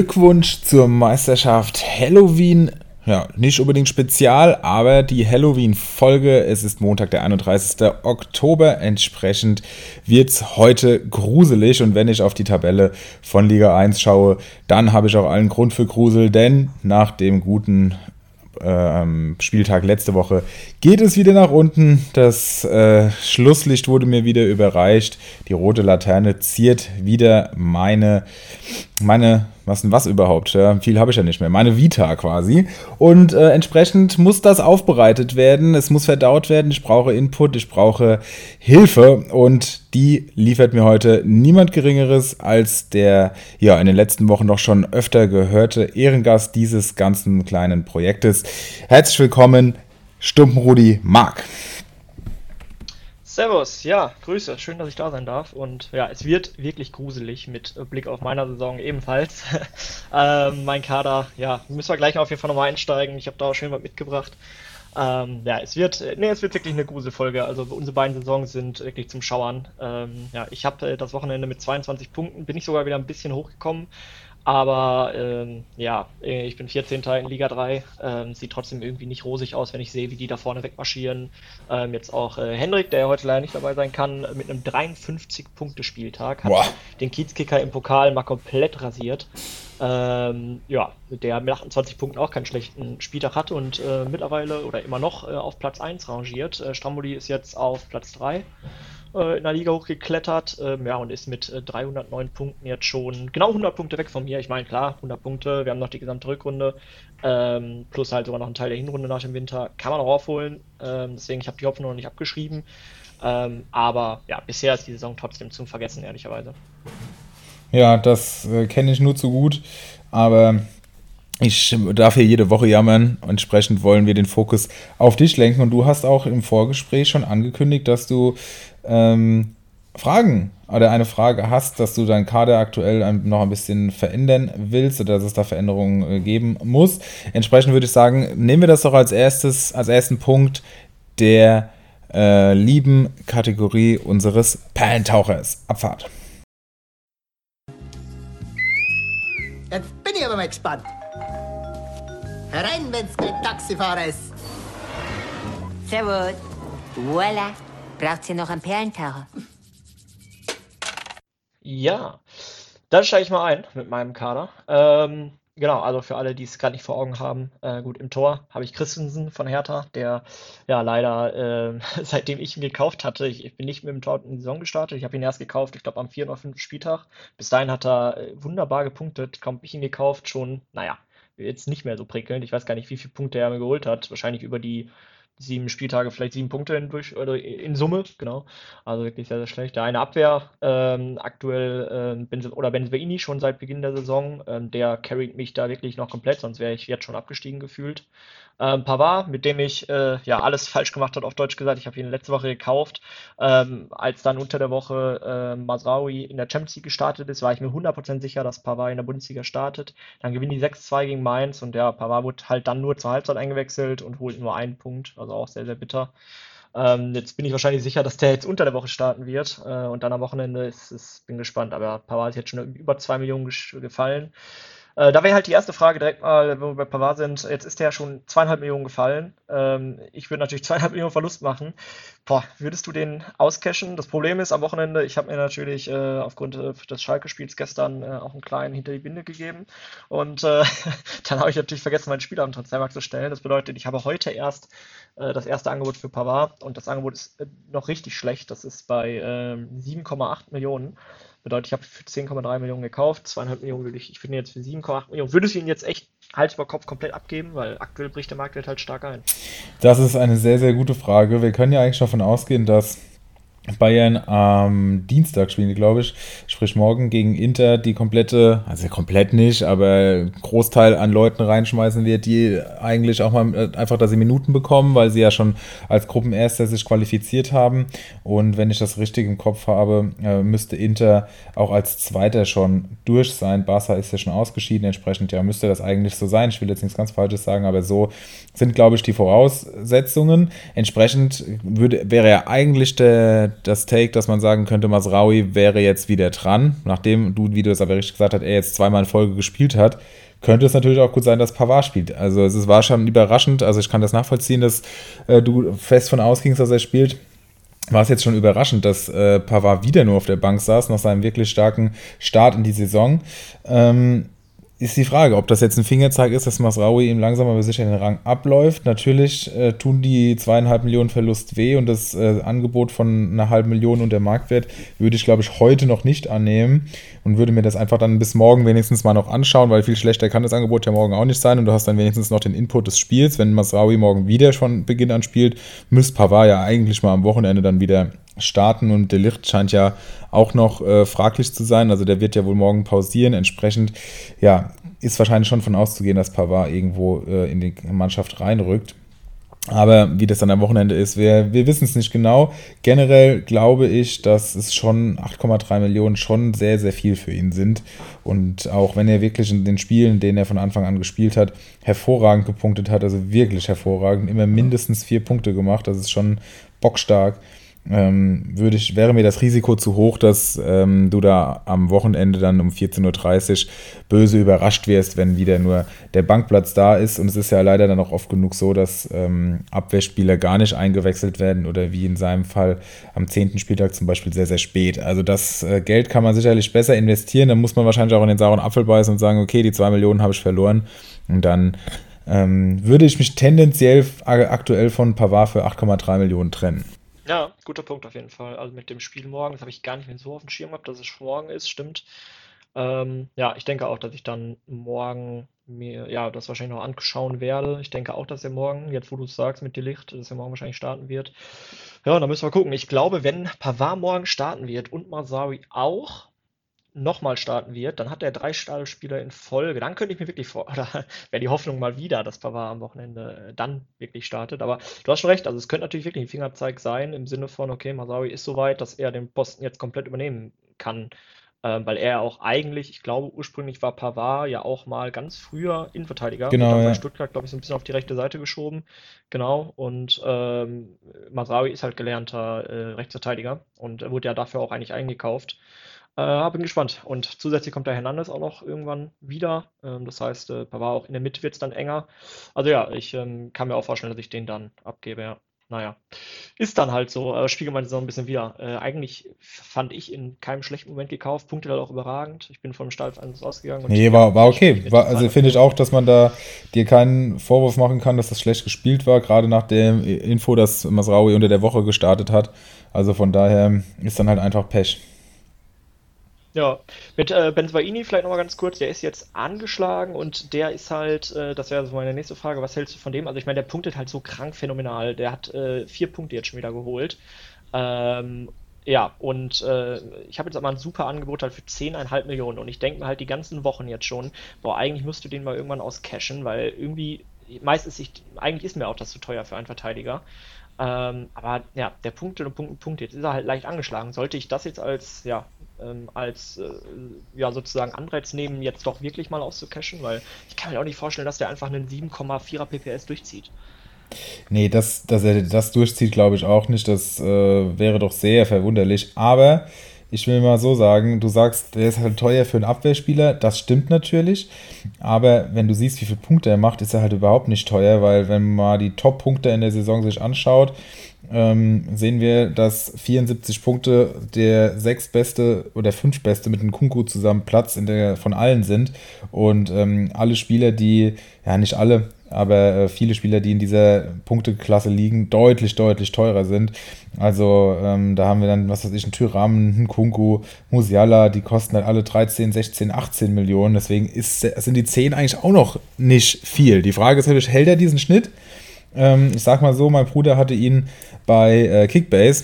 Glückwunsch zur Meisterschaft Halloween. Ja, nicht unbedingt spezial, aber die Halloween-Folge. Es ist Montag, der 31. Oktober. Entsprechend wird es heute gruselig. Und wenn ich auf die Tabelle von Liga 1 schaue, dann habe ich auch allen Grund für Grusel, denn nach dem guten ähm, Spieltag letzte Woche geht es wieder nach unten. Das äh, Schlusslicht wurde mir wieder überreicht. Die rote Laterne ziert wieder meine, meine was denn was überhaupt? Ja, viel habe ich ja nicht mehr. Meine Vita quasi. Und äh, entsprechend muss das aufbereitet werden. Es muss verdaut werden. Ich brauche Input, ich brauche Hilfe. Und die liefert mir heute niemand Geringeres als der, ja, in den letzten Wochen noch schon öfter gehörte Ehrengast dieses ganzen kleinen Projektes. Herzlich willkommen, Stumpenrudi Mark. Servus, ja, Grüße, schön, dass ich da sein darf. Und ja, es wird wirklich gruselig mit Blick auf meiner Saison ebenfalls. ähm, mein Kader, ja, müssen wir gleich auf jeden Fall nochmal einsteigen. Ich habe da auch schön was mitgebracht. Ähm, ja, es wird, nee, es wird wirklich eine Gruselfolge. Also unsere beiden Saisons sind wirklich zum Schauern. Ähm, ja, ich habe äh, das Wochenende mit 22 Punkten, bin ich sogar wieder ein bisschen hochgekommen. Aber ähm, ja, äh, ich bin 14. in Liga 3. Ähm, sieht trotzdem irgendwie nicht rosig aus, wenn ich sehe, wie die da vorne wegmarschieren. Ähm, jetzt auch äh, Hendrik, der heute leider nicht dabei sein kann, mit einem 53-Punkte-Spieltag. Hat Boah. den Kiezkicker im Pokal mal komplett rasiert. Ähm, ja, der mit 28 Punkten auch keinen schlechten Spieltag hat und äh, mittlerweile oder immer noch äh, auf Platz 1 rangiert. Äh, Stramboli ist jetzt auf Platz 3 äh, in der Liga hochgeklettert. Ähm, ja, und ist mit äh, 309 Punkten jetzt schon genau 100 Punkte weg von mir. Ich meine, klar, 100 Punkte. Wir haben noch die gesamte Rückrunde. Ähm, plus halt sogar noch einen Teil der Hinrunde nach dem Winter. Kann man auch aufholen. Ähm, deswegen, ich habe die Hoffnung noch nicht abgeschrieben. Ähm, aber ja, bisher ist die Saison trotzdem zum Vergessen, ehrlicherweise. Ja, das äh, kenne ich nur zu gut. Aber ich darf hier jede Woche jammern. Entsprechend wollen wir den Fokus auf dich lenken. Und du hast auch im Vorgespräch schon angekündigt, dass du ähm, Fragen oder eine Frage hast, dass du deinen Kader aktuell noch ein bisschen verändern willst oder dass es da Veränderungen äh, geben muss. Entsprechend würde ich sagen, nehmen wir das doch als erstes, als ersten Punkt der äh, lieben Kategorie unseres Perlentauchers. Abfahrt. Jetzt bin ich aber mal gespannt. Herein, wenn's kein Taxifahrer ist. Servus. Voila. Braucht ihr noch einen Perlentaucher? Ja, dann steige ich mal ein mit meinem Kader. Ähm, genau, also für alle, die es gerade nicht vor Augen haben, äh, gut, im Tor habe ich Christensen von Hertha, der ja leider, äh, seitdem ich ihn gekauft hatte, ich, ich, bin nicht mit dem Tor in die Saison gestartet, ich habe ihn erst gekauft, ich glaube am 4. oder 5. Spieltag. Bis dahin hat er äh, wunderbar gepunktet, kaum ich ihn gekauft, schon, naja, jetzt nicht mehr so prickelnd. Ich weiß gar nicht, wie viele Punkte er mir geholt hat. Wahrscheinlich über die sieben Spieltage vielleicht sieben Punkte in, durch, oder in Summe, genau. Also wirklich sehr, sehr schlecht. Der eine Abwehr, ähm, aktuell, äh, Benz oder Benzebaini schon seit Beginn der Saison, ähm, der carried mich da wirklich noch komplett, sonst wäre ich jetzt schon abgestiegen gefühlt. Ähm, Pavard, mit dem ich äh, ja alles falsch gemacht habe, auf Deutsch gesagt. Ich habe ihn letzte Woche gekauft. Ähm, als dann unter der Woche äh, Masraoui in der Champions League gestartet ist, war ich mir 100% sicher, dass Pavard in der Bundesliga startet. Dann gewinnen die 6-2 gegen Mainz und ja, Pavard wurde halt dann nur zur Halbzeit eingewechselt und holt nur einen Punkt. Also auch sehr, sehr bitter. Ähm, jetzt bin ich wahrscheinlich sicher, dass der jetzt unter der Woche starten wird äh, und dann am Wochenende ist, ist bin gespannt. Aber Pavard ist jetzt schon über 2 Millionen gefallen. Äh, da wäre halt die erste Frage direkt mal, wo wir bei Pavard sind. Jetzt ist der ja schon zweieinhalb Millionen gefallen. Ähm, ich würde natürlich zweieinhalb Millionen Verlust machen. Boah, würdest du den auscashen? Das Problem ist, am Wochenende, ich habe mir natürlich äh, aufgrund äh, des Schalke-Spiels gestern äh, auch einen kleinen hinter die Binde gegeben. Und äh, dann habe ich natürlich vergessen, mein Spiel am Transfermarkt zu stellen. Das bedeutet, ich habe heute erst äh, das erste Angebot für Pavard und das Angebot ist noch richtig schlecht. Das ist bei 7,8 ähm, Millionen. Bedeutet, ich habe für 10,3 Millionen gekauft, 2,5 Millionen würde ich, ich finde jetzt für 7,8 Millionen. Würdest du ihn jetzt echt Hals über Kopf komplett abgeben? Weil aktuell bricht der Marktwert halt stark ein. Das ist eine sehr, sehr gute Frage. Wir können ja eigentlich davon ausgehen, dass Bayern am Dienstag spielen, glaube ich, sprich morgen gegen Inter die komplette, also komplett nicht, aber Großteil an Leuten reinschmeißen wird, die eigentlich auch mal äh, einfach, dass sie Minuten bekommen, weil sie ja schon als Gruppenerster sich qualifiziert haben. Und wenn ich das richtig im Kopf habe, äh, müsste Inter auch als Zweiter schon durch sein. Barca ist ja schon ausgeschieden, entsprechend ja müsste das eigentlich so sein. Ich will jetzt nichts ganz Falsches sagen, aber so sind, glaube ich, die Voraussetzungen. Entsprechend würde, wäre ja eigentlich der das Take, dass man sagen könnte, Masraui wäre jetzt wieder dran, nachdem du, wie du es aber richtig gesagt hast, er jetzt zweimal in Folge gespielt hat, könnte es natürlich auch gut sein, dass Pavard spielt. Also es war schon überraschend, also ich kann das nachvollziehen, dass äh, du fest von ausgingst, dass er spielt war es jetzt schon überraschend, dass äh, Pavard wieder nur auf der Bank saß, nach seinem wirklich starken Start in die Saison. Ähm, ist die Frage, ob das jetzt ein Fingerzeig ist, dass Masraoui ihm langsam aber sicher den Rang abläuft. Natürlich äh, tun die zweieinhalb Millionen Verlust weh und das äh, Angebot von einer halben Million und der Marktwert würde ich, glaube ich, heute noch nicht annehmen und würde mir das einfach dann bis morgen wenigstens mal noch anschauen, weil viel schlechter kann das Angebot ja morgen auch nicht sein und du hast dann wenigstens noch den Input des Spiels. Wenn Masraoui morgen wieder von Beginn an spielt, müsste Pavard ja eigentlich mal am Wochenende dann wieder starten und der Licht scheint ja auch noch äh, fraglich zu sein. Also der wird ja wohl morgen pausieren. Entsprechend, ja, ist wahrscheinlich schon von auszugehen, dass Pavard irgendwo äh, in die Mannschaft reinrückt. Aber wie das dann am Wochenende ist, wir, wir wissen es nicht genau. Generell glaube ich, dass es schon 8,3 Millionen schon sehr, sehr viel für ihn sind. Und auch wenn er wirklich in den Spielen, denen er von Anfang an gespielt hat, hervorragend gepunktet hat, also wirklich hervorragend, immer mindestens vier Punkte gemacht, das ist schon bockstark ähm, würde ich, wäre mir das Risiko zu hoch, dass ähm, du da am Wochenende dann um 14.30 Uhr böse überrascht wirst, wenn wieder nur der Bankplatz da ist. Und es ist ja leider dann auch oft genug so, dass ähm, Abwehrspieler gar nicht eingewechselt werden oder wie in seinem Fall am 10. Spieltag zum Beispiel sehr, sehr spät. Also das äh, Geld kann man sicherlich besser investieren. Dann muss man wahrscheinlich auch in den sauren Apfel beißen und sagen, okay, die 2 Millionen habe ich verloren. Und dann ähm, würde ich mich tendenziell aktuell von Pavard für 8,3 Millionen trennen. Ja, guter Punkt auf jeden Fall. Also mit dem Spiel morgen, das habe ich gar nicht mehr so auf dem Schirm gehabt, dass es morgen ist, stimmt. Ähm, ja, ich denke auch, dass ich dann morgen mir, ja, das wahrscheinlich noch anschauen werde. Ich denke auch, dass er morgen, jetzt wo du es sagst mit Delicht, dass er morgen wahrscheinlich starten wird. Ja, dann müssen wir gucken. Ich glaube, wenn Pavard morgen starten wird und Masawi auch, nochmal starten wird, dann hat er drei Startspieler in Folge. Dann könnte ich mir wirklich vor, oder wäre die Hoffnung mal wieder, dass Pavard am Wochenende äh, dann wirklich startet. Aber du hast schon recht, also es könnte natürlich wirklich ein Fingerzeig sein im Sinne von, okay, Masawi ist soweit, dass er den Posten jetzt komplett übernehmen kann. Ähm, weil er auch eigentlich, ich glaube, ursprünglich war Pavard ja auch mal ganz früher Innenverteidiger. Genau. Und dann ja. Stuttgart, glaube ich, so ein bisschen auf die rechte Seite geschoben. Genau. Und ähm, Masraoui ist halt gelernter äh, Rechtsverteidiger und wurde ja dafür auch eigentlich eingekauft. Äh, bin gespannt. Und zusätzlich kommt der Hernandez auch noch irgendwann wieder. Ähm, das heißt, äh, Pavard auch in der Mitte wird es dann enger. Also ja, ich ähm, kann mir auch vorstellen, dass ich den dann abgebe, ja. Naja, ist dann halt so, äh, spiegelt man so ein bisschen wieder. Äh, eigentlich fand ich in keinem schlechten Moment gekauft, Punkte halt auch überragend. Ich bin vom Start eines ausgegangen. nee, war, war okay. War, also finde ich auch, dass man da dir keinen Vorwurf machen kann, dass das schlecht gespielt war, gerade nach der Info, dass Masraui unter der Woche gestartet hat. Also von daher ist dann halt einfach Pech. Ja, mit äh, Benzbaini vielleicht nochmal ganz kurz, der ist jetzt angeschlagen und der ist halt, äh, das wäre so meine nächste Frage, was hältst du von dem? Also ich meine, der punktet halt so krank phänomenal. Der hat äh, vier Punkte jetzt schon wieder geholt. Ähm, ja, und äh, ich habe jetzt aber ein super Angebot halt für 10,5 Millionen und ich denke mir halt die ganzen Wochen jetzt schon, boah, eigentlich müsste den mal irgendwann auscashen, weil irgendwie, meist ist ich, eigentlich ist mir auch das zu teuer für einen Verteidiger. Ähm, aber ja, der Punkte und Punkte, Punkte, jetzt ist er halt leicht angeschlagen. Sollte ich das jetzt als, ja, ähm, als äh, ja sozusagen Anreiz nehmen, jetzt doch wirklich mal auszucashen, weil ich kann mir auch nicht vorstellen, dass der einfach einen 7,4er PPS durchzieht. Nee, dass, dass er das durchzieht, glaube ich auch nicht. Das äh, wäre doch sehr verwunderlich. Aber ich will mal so sagen, du sagst, der ist halt teuer für einen Abwehrspieler. Das stimmt natürlich. Aber wenn du siehst, wie viele Punkte er macht, ist er halt überhaupt nicht teuer, weil wenn man mal die Top-Punkte in der Saison sich anschaut, ähm, sehen wir, dass 74 Punkte der sechstbeste oder fünftbeste mit dem Kunku zusammen Platz in der, von allen sind. Und ähm, alle Spieler, die, ja nicht alle, aber äh, viele Spieler, die in dieser Punkteklasse liegen, deutlich, deutlich teurer sind. Also ähm, da haben wir dann, was weiß ich, einen Tyram, einen Kunku, Musiala, die kosten halt alle 13, 16, 18 Millionen. Deswegen ist, sind die 10 eigentlich auch noch nicht viel. Die Frage ist natürlich, hält er diesen Schnitt? Ähm, ich sag mal so, mein Bruder hatte ihn bei äh, Kickbase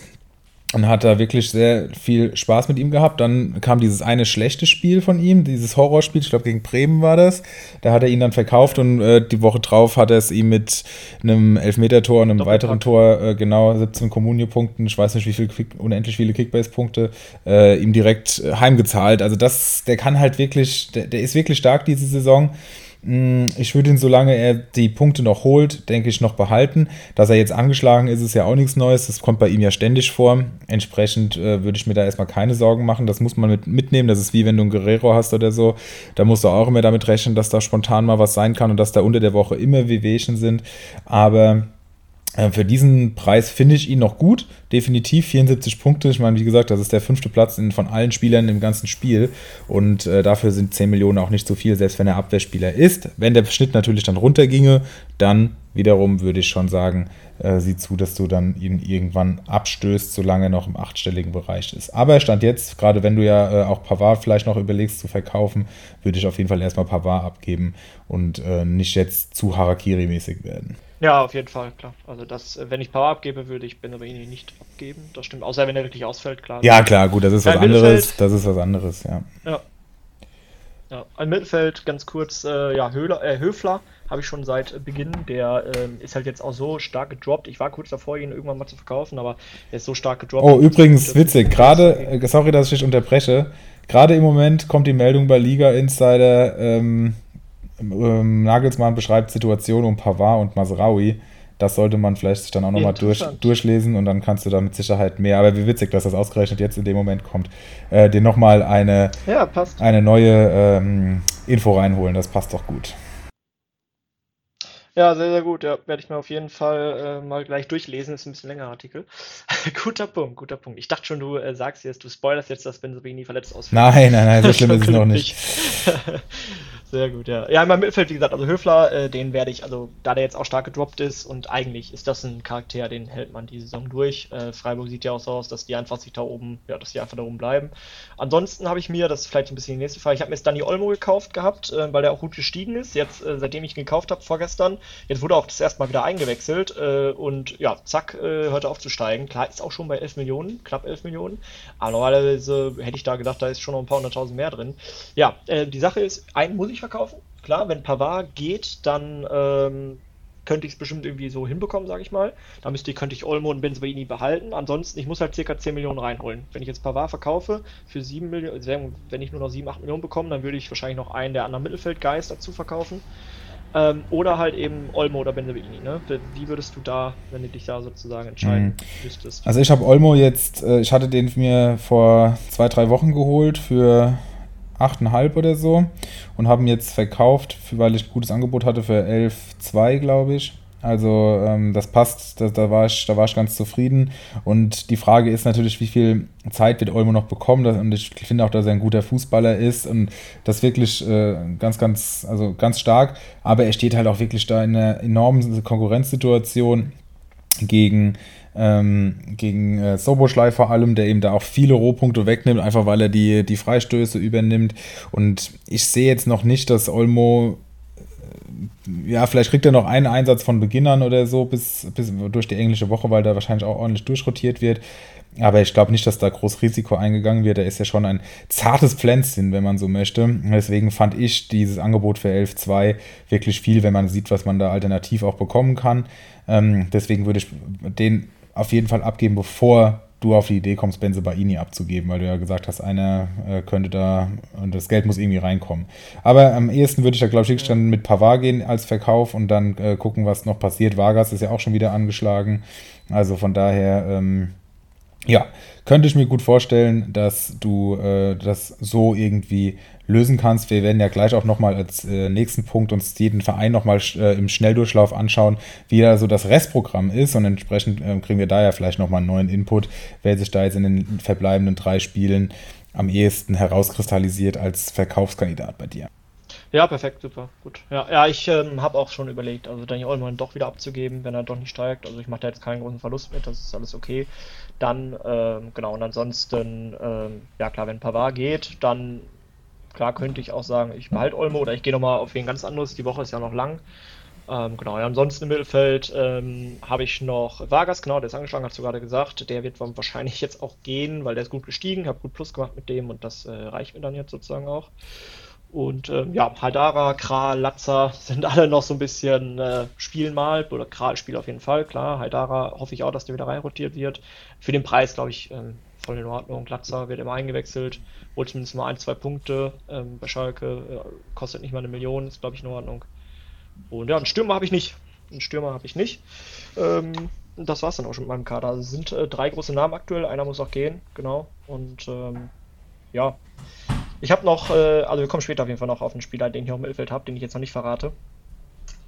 und hat da wirklich sehr viel Spaß mit ihm gehabt. Dann kam dieses eine schlechte Spiel von ihm, dieses Horrorspiel, ich glaube gegen Bremen war das. Da hat er ihn dann verkauft und äh, die Woche drauf hat er es ihm mit einem Elfmeter-Tor und einem Doppelpack. weiteren Tor, äh, genau 17 Kommunio-Punkten, ich weiß nicht wie viele, unendlich viele Kickbase-Punkte, äh, ihm direkt äh, heimgezahlt. Also das, der kann halt wirklich, der, der ist wirklich stark diese Saison. Mm, ich würde ihn, solange er die Punkte noch holt, denke ich, noch behalten. Dass er jetzt angeschlagen ist, ist ja auch nichts Neues. Das kommt bei ihm ja ständig vor. Entsprechend äh, würde ich mir da erstmal keine Sorgen machen. Das muss man mit, mitnehmen. Das ist wie wenn du einen Guerrero hast oder so. Da musst du auch immer damit rechnen, dass da spontan mal was sein kann und dass da unter der Woche immer Wehwehchen sind. Aber für diesen Preis finde ich ihn noch gut, definitiv 74 Punkte. Ich meine, wie gesagt, das ist der fünfte Platz in, von allen Spielern im ganzen Spiel und äh, dafür sind 10 Millionen auch nicht so viel, selbst wenn er Abwehrspieler ist. Wenn der Schnitt natürlich dann runterginge, dann wiederum würde ich schon sagen, äh, sieh zu, dass du dann ihn irgendwann abstößt, solange er noch im achtstelligen Bereich ist. Aber Stand jetzt, gerade wenn du ja äh, auch Pavard vielleicht noch überlegst zu verkaufen, würde ich auf jeden Fall erstmal Pavard abgeben und äh, nicht jetzt zu Harakiri-mäßig werden. Ja, auf jeden Fall, klar. Also das, wenn ich Power abgebe, würde ich Benzebaini nicht abgeben. Das stimmt. Außer wenn er wirklich ausfällt, klar. Ja, klar, gut, das ist was anderes. Das ist was anderes, ja. Ja. Ja, ein Mittelfeld, ganz kurz, äh, ja, Höhler, äh, Höfler habe ich schon seit Beginn. Der äh, ist halt jetzt auch so stark gedroppt. Ich war kurz davor, ihn irgendwann mal zu verkaufen, aber er ist so stark gedroppt. Oh, übrigens, witzig, gerade, äh, sorry, dass ich dich unterbreche, gerade im Moment kommt die Meldung bei Liga Insider, ähm, ähm, Nagelsmann beschreibt Situation um Pavard und Masraoui. Das sollte man vielleicht sich dann auch nochmal durch, durchlesen und dann kannst du da mit Sicherheit mehr, aber wie witzig, dass das ausgerechnet jetzt in dem Moment kommt, äh, dir nochmal eine, ja, eine neue ähm, Info reinholen. Das passt doch gut. Ja, sehr, sehr gut. Ja, werde ich mir auf jeden Fall äh, mal gleich durchlesen. Ist ein bisschen länger Artikel. guter Punkt, guter Punkt. Ich dachte schon, du äh, sagst jetzt, du spoilerst jetzt, dass Benzabini verletzt ausfällt. Nein, nein, nein, so schlimm ist es noch nicht. Sehr gut, ja. Ja, in meinem Mittelfeld, wie gesagt, also Höfler, äh, den werde ich, also da der jetzt auch stark gedroppt ist und eigentlich ist das ein Charakter, den hält man die Saison durch. Äh, Freiburg sieht ja auch so aus, dass die einfach sich da oben, ja, dass die einfach da oben bleiben. Ansonsten habe ich mir, das ist vielleicht ein bisschen die nächste Frage, ich habe mir jetzt Danny Olmo gekauft gehabt, äh, weil der auch gut gestiegen ist. Jetzt, äh, seitdem ich ihn gekauft habe, vorgestern, jetzt wurde auch das erste Mal wieder eingewechselt äh, und ja, zack, äh, hörte auf zu steigen. Klar, ist auch schon bei 11 Millionen, knapp 11 Millionen. Aber normalerweise hätte ich da gedacht, da ist schon noch ein paar hunderttausend mehr drin. Ja, die Sache ist, einen muss ich verkaufen. Klar, wenn Pavard geht, dann ähm, könnte ich es bestimmt irgendwie so hinbekommen, sage ich mal. Da müsste ich, könnte ich Olmo und Benzabaini behalten. Ansonsten, ich muss halt circa 10 Millionen reinholen. Wenn ich jetzt Pavard verkaufe für 7 Millionen, also wenn ich nur noch 7, 8 Millionen bekomme, dann würde ich wahrscheinlich noch einen der anderen Mittelfeldgeist dazu verkaufen. Ähm, oder halt eben Olmo oder Benzabaini. Ne? Wie würdest du da, wenn du dich da sozusagen entscheiden mhm. müsstest? Also ich habe Olmo jetzt, äh, ich hatte den mir vor zwei, drei Wochen geholt für 8,5 oder so und haben jetzt verkauft, weil ich ein gutes Angebot hatte für 11,2, glaube ich. Also ähm, das passt, da, da, war ich, da war ich ganz zufrieden. Und die Frage ist natürlich, wie viel Zeit wird Olmo noch bekommen? Und ich finde auch, dass er ein guter Fußballer ist und das wirklich äh, ganz, ganz, also ganz stark. Aber er steht halt auch wirklich da in einer enormen Konkurrenzsituation gegen ähm, gegen äh, Soboschlei vor allem, der eben da auch viele Rohpunkte wegnimmt, einfach weil er die, die Freistöße übernimmt. Und ich sehe jetzt noch nicht, dass Olmo äh, ja, vielleicht kriegt er noch einen Einsatz von Beginnern oder so bis, bis durch die englische Woche, weil da wahrscheinlich auch ordentlich durchrotiert wird. Aber ich glaube nicht, dass da groß Risiko eingegangen wird. Er ist ja schon ein zartes Pflänzchen, wenn man so möchte. Deswegen fand ich dieses Angebot für 11.2 wirklich viel, wenn man sieht, was man da alternativ auch bekommen kann. Ähm, deswegen würde ich den auf jeden Fall abgeben, bevor du auf die Idee kommst, Benze Baini abzugeben, weil du ja gesagt hast, einer äh, könnte da und das Geld muss irgendwie reinkommen. Aber am ehesten würde ich da, glaube ich, dann mit Pavard gehen als Verkauf und dann äh, gucken, was noch passiert. Vargas ist ja auch schon wieder angeschlagen. Also von daher, ähm, ja, könnte ich mir gut vorstellen, dass du äh, das so irgendwie lösen kannst. Wir werden ja gleich auch nochmal als äh, nächsten Punkt uns jeden Verein nochmal äh, im Schnelldurchlauf anschauen, wie da so das Restprogramm ist und entsprechend äh, kriegen wir da ja vielleicht nochmal einen neuen Input, wer sich da jetzt in den verbleibenden drei Spielen am ehesten herauskristallisiert als Verkaufskandidat bei dir. Ja, perfekt, super, gut. Ja, ja ich ähm, habe auch schon überlegt, also Daniel Olmo doch wieder abzugeben, wenn er doch nicht steigt. Also ich mache da jetzt keinen großen Verlust mit, das ist alles okay. Dann, ähm, genau, und ansonsten, ähm, ja klar, wenn Pavard geht, dann Klar könnte ich auch sagen, ich behalte Olmo oder ich gehe nochmal auf wen ganz anderes. Die Woche ist ja noch lang. Ähm, genau, ja, ansonsten im Mittelfeld ähm, habe ich noch Vargas, genau, der ist angeschlagen, hast du gerade gesagt. Der wird wahrscheinlich jetzt auch gehen, weil der ist gut gestiegen, habe gut Plus gemacht mit dem und das äh, reicht mir dann jetzt sozusagen auch. Und ähm, ja, Hadara, Kral, Latzer sind alle noch so ein bisschen äh, spielen mal. Oder Kral spielt auf jeden Fall, klar. Hadara hoffe ich auch, dass der wieder reinrotiert wird. Für den Preis, glaube ich, ähm, voll in Ordnung. Latzer wird immer eingewechselt, holt zumindest mal ein, zwei Punkte. Ähm, bei Schalke äh, kostet nicht mal eine Million, ist, glaube ich, in Ordnung. Und ja, einen Stürmer habe ich nicht. Einen Stürmer habe ich nicht. Ähm, das war es dann auch schon mit meinem Kader. Also es sind äh, drei große Namen aktuell, einer muss auch gehen, genau. Und ähm, ja, ich habe noch, äh, also wir kommen später auf jeden Fall noch auf einen Spieler, den ich auch im Mittelfeld habe, den ich jetzt noch nicht verrate.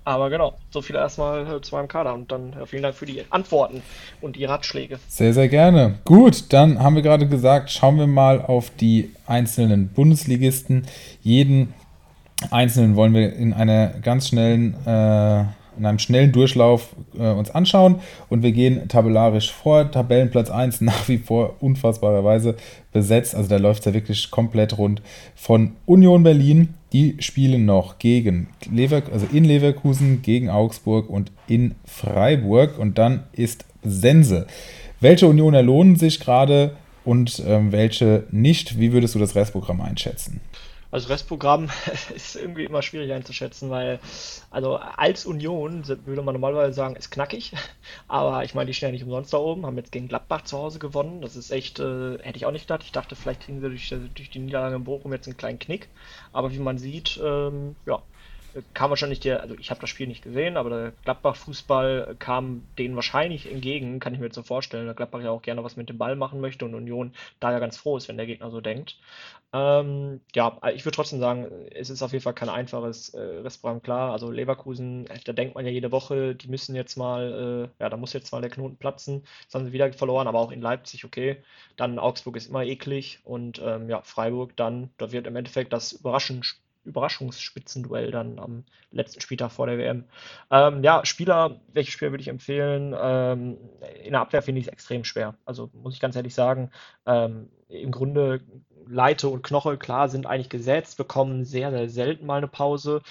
Aber genau, so viel erstmal äh, zu meinem Kader und dann vielen Dank für die Antworten und die Ratschläge. Sehr, sehr gerne. Gut, dann haben wir gerade gesagt, schauen wir mal auf die einzelnen Bundesligisten. Jeden einzelnen wollen wir in einer ganz schnellen äh, in einem schnellen Durchlauf äh, uns anschauen und wir gehen tabellarisch vor. Tabellenplatz 1 nach wie vor unfassbarerweise besetzt. Also da läuft es ja wirklich komplett rund von Union Berlin. Die spielen noch gegen Lever also in Leverkusen, gegen Augsburg und in Freiburg. Und dann ist Sense. Welche Unioner lohnen sich gerade und ähm, welche nicht? Wie würdest du das Restprogramm einschätzen? Also Restprogramm ist irgendwie immer schwierig einzuschätzen, weil also als Union würde man normalerweise sagen, ist knackig, aber ich meine, die stehen ja nicht umsonst da oben, haben jetzt gegen Gladbach zu Hause gewonnen. Das ist echt, äh, hätte ich auch nicht gedacht. Ich dachte, vielleicht kriegen sie durch, durch die Niederlage in Bochum jetzt einen kleinen Knick. Aber wie man sieht, ähm, ja, kam wahrscheinlich der, also ich habe das Spiel nicht gesehen, aber der Gladbach-Fußball kam denen wahrscheinlich entgegen, kann ich mir jetzt so vorstellen. Der Gladbach ja auch gerne was mit dem Ball machen möchte und Union da ja ganz froh ist, wenn der Gegner so denkt. Ähm, ja, ich würde trotzdem sagen, es ist auf jeden Fall kein einfaches äh, Restaurant, klar. Also Leverkusen, da denkt man ja jede Woche, die müssen jetzt mal, äh, ja, da muss jetzt mal der Knoten platzen. Das haben sie wieder verloren, aber auch in Leipzig, okay. Dann Augsburg ist immer eklig und ähm, ja, Freiburg dann, da wird im Endeffekt das überraschend Überraschungsspitzenduell dann am letzten Spieltag vor der WM. Ähm, ja, Spieler, welche Spieler würde ich empfehlen? Ähm, in der Abwehr finde ich es extrem schwer. Also muss ich ganz ehrlich sagen, ähm, im Grunde Leite und Knoche, klar, sind eigentlich gesetzt, bekommen sehr, sehr selten mal eine Pause.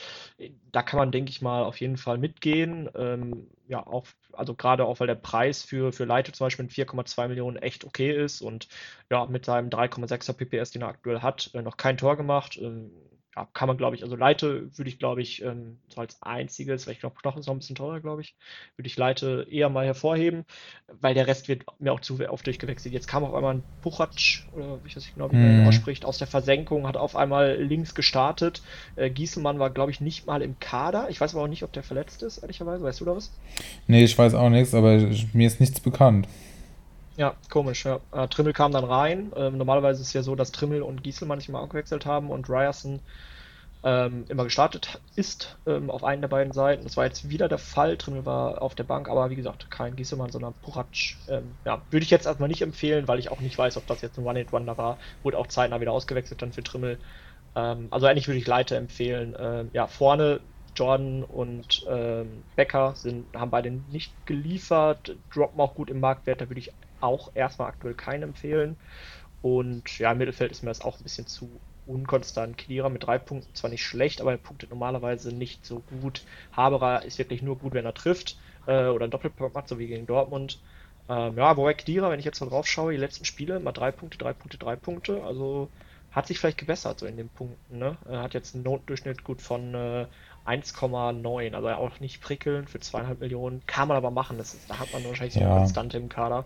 Da kann man, denke ich mal, auf jeden Fall mitgehen. Ähm, ja, auch, also gerade auch, weil der Preis für, für Leite zum Beispiel mit 4,2 Millionen echt okay ist und ja, mit seinem 3,6er PPS, den er aktuell hat, äh, noch kein Tor gemacht. Ähm, ja, kann man, glaube ich, also Leite würde ich, glaube ich, ähm, so als einziges, weil ich glaube, Knochen ist noch ein bisschen teurer, glaube ich, würde ich Leite eher mal hervorheben, weil der Rest wird mir auch zu oft durchgewechselt. Jetzt kam auf einmal ein Puchatsch, oder wie ich das nicht genau wie man mhm. ausspricht, aus der Versenkung, hat auf einmal links gestartet. Äh, Gieselmann war, glaube ich, nicht mal im Kader. Ich weiß aber auch nicht, ob der verletzt ist, ehrlicherweise. Weißt du da was? Nee, ich weiß auch nichts, aber mir ist nichts bekannt. Ja, komisch, ja. Äh, Trimmel kam dann rein. Ähm, normalerweise ist es ja so, dass Trimmel und Gieselmann sich mal gewechselt haben und Ryerson ähm, immer gestartet ist ähm, auf einen der beiden Seiten. Das war jetzt wieder der Fall. Trimmel war auf der Bank, aber wie gesagt, kein Gieselmann, sondern Puratsch. Ähm, ja, würde ich jetzt erstmal nicht empfehlen, weil ich auch nicht weiß, ob das jetzt ein One-Hit-Wonder war. Wurde auch zeitnah wieder ausgewechselt dann für Trimmel. Ähm, also eigentlich würde ich Leiter empfehlen. Ähm, ja, vorne Jordan und ähm, Becker sind, haben beide nicht geliefert, droppen auch gut im Marktwert, da würde ich auch erstmal aktuell keinen empfehlen. Und ja, im Mittelfeld ist mir das auch ein bisschen zu unkonstant. Knierer mit drei Punkten zwar nicht schlecht, aber er punktet normalerweise nicht so gut. Haberer ist wirklich nur gut, wenn er trifft äh, oder einen Doppelpunkt macht, so wie gegen Dortmund. Ähm, ja, wobei Knierer, wenn ich jetzt mal drauf schaue, die letzten Spiele mal drei Punkte, drei Punkte, drei Punkte. Also hat sich vielleicht gebessert so in den Punkten. Ne? Er hat jetzt einen Notendurchschnitt gut von äh, 1,9, also auch nicht prickelnd für zweieinhalb Millionen. Kann man aber machen, das ist, da hat man wahrscheinlich so ja. eine Konstante im Kader.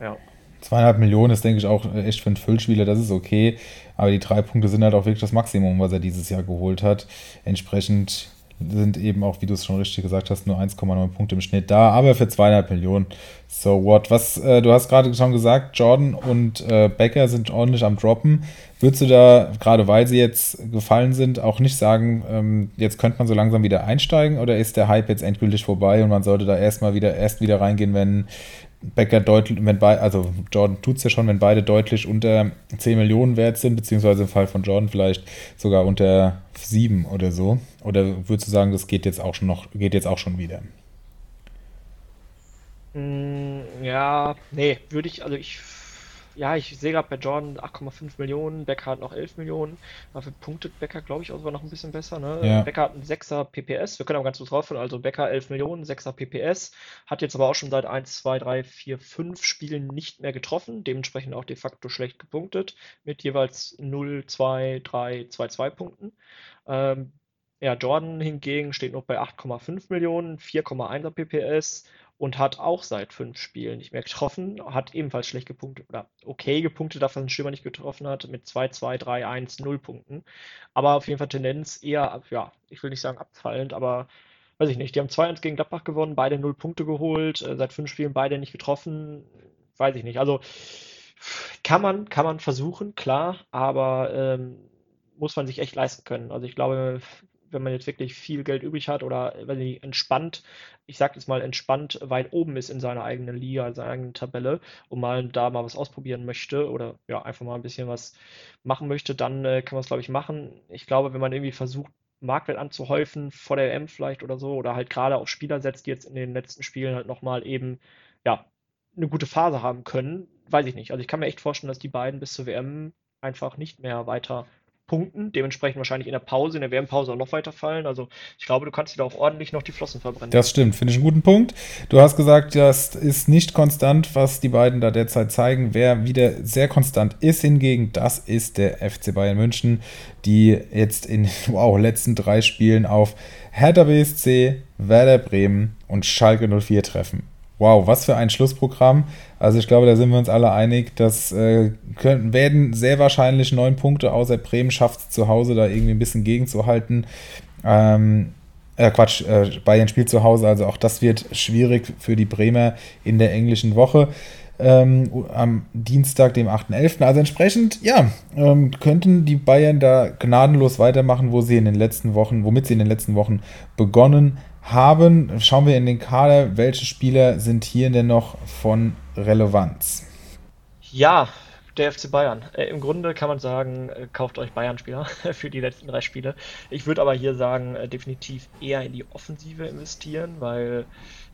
Ja. Zweieinhalb Millionen ist, denke ich, auch echt für einen Füllspieler, das ist okay. Aber die drei Punkte sind halt auch wirklich das Maximum, was er dieses Jahr geholt hat. Entsprechend sind eben auch, wie du es schon richtig gesagt hast, nur 1,9 Punkte im Schnitt da, aber für zweieinhalb Millionen. So what? Was, äh, du hast gerade schon gesagt, Jordan und äh, Becker sind ordentlich am Droppen. Würdest du da, gerade weil sie jetzt gefallen sind, auch nicht sagen, ähm, jetzt könnte man so langsam wieder einsteigen oder ist der Hype jetzt endgültig vorbei und man sollte da erstmal wieder erst wieder reingehen, wenn Becker deutlich, wenn beide, also Jordan tut es ja schon, wenn beide deutlich unter 10 Millionen wert sind, beziehungsweise im Fall von Jordan vielleicht sogar unter 7 oder so. Oder würdest du sagen, das geht jetzt auch schon noch, geht jetzt auch schon wieder? Mm, ja, nee, würde ich, also ich ja, ich sehe gerade bei Jordan 8,5 Millionen, Becker hat noch 11 Millionen. Dafür punktet Becker, glaube ich, auch sogar noch ein bisschen besser. Ne? Ja. Becker hat einen 6er PPS, wir können aber ganz kurz rausfinden. Also Becker 11 Millionen, 6er PPS, hat jetzt aber auch schon seit 1, 2, 3, 4, 5 Spielen nicht mehr getroffen, dementsprechend auch de facto schlecht gepunktet, mit jeweils 0, 2, 3, 2, 2 Punkten. Ähm, ja, Jordan hingegen steht noch bei 8,5 Millionen, 4,1er PPS und hat auch seit fünf Spielen nicht mehr getroffen, hat ebenfalls schlecht gepunktet oder okay gepunktet, dafür ein Stürmer nicht getroffen hat, mit 2, 2, 3, 1, 0 Punkten. Aber auf jeden Fall Tendenz eher, ja, ich will nicht sagen abfallend, aber weiß ich nicht. Die haben 2-1 gegen Gladbach gewonnen, beide 0 Punkte geholt, äh, seit fünf Spielen beide nicht getroffen, weiß ich nicht. Also kann man, kann man versuchen, klar, aber ähm, muss man sich echt leisten können. Also ich glaube, wenn man jetzt wirklich viel Geld übrig hat oder wenn ich entspannt, ich sag jetzt mal entspannt weit oben ist in seiner eigenen Liga, in seiner eigenen Tabelle und mal da mal was ausprobieren möchte oder ja, einfach mal ein bisschen was machen möchte, dann äh, kann man es, glaube ich, machen. Ich glaube, wenn man irgendwie versucht, Marktwert anzuhäufen vor der WM vielleicht oder so oder halt gerade auf Spieler setzt, die jetzt in den letzten Spielen halt nochmal eben, ja, eine gute Phase haben können, weiß ich nicht. Also ich kann mir echt vorstellen, dass die beiden bis zur WM einfach nicht mehr weiter punkten, dementsprechend wahrscheinlich in der Pause, in der WM-Pause auch noch weiter fallen. Also ich glaube, du kannst dir da auch ordentlich noch die Flossen verbrennen. Das stimmt, finde ich einen guten Punkt. Du hast gesagt, das ist nicht konstant, was die beiden da derzeit zeigen. Wer wieder sehr konstant ist hingegen, das ist der FC Bayern München, die jetzt in wow, letzten drei Spielen auf Hertha BSC, Werder Bremen und Schalke 04 treffen. Wow, was für ein Schlussprogramm. Also ich glaube, da sind wir uns alle einig. Das äh, können, werden sehr wahrscheinlich neun Punkte, außer Bremen schafft es zu Hause da irgendwie ein bisschen gegenzuhalten. Ähm, äh, Quatsch, äh, Bayern spielt zu Hause, also auch das wird schwierig für die Bremer in der englischen Woche. Ähm, am Dienstag, dem 8.11. Also entsprechend, ja, ähm, könnten die Bayern da gnadenlos weitermachen, wo sie in den letzten Wochen, womit sie in den letzten Wochen begonnen haben. Schauen wir in den Kader, welche Spieler sind hier denn noch von Relevanz? Ja, der FC Bayern. Äh, Im Grunde kann man sagen, äh, kauft euch Bayern-Spieler für die letzten drei Spiele. Ich würde aber hier sagen, äh, definitiv eher in die Offensive investieren, weil,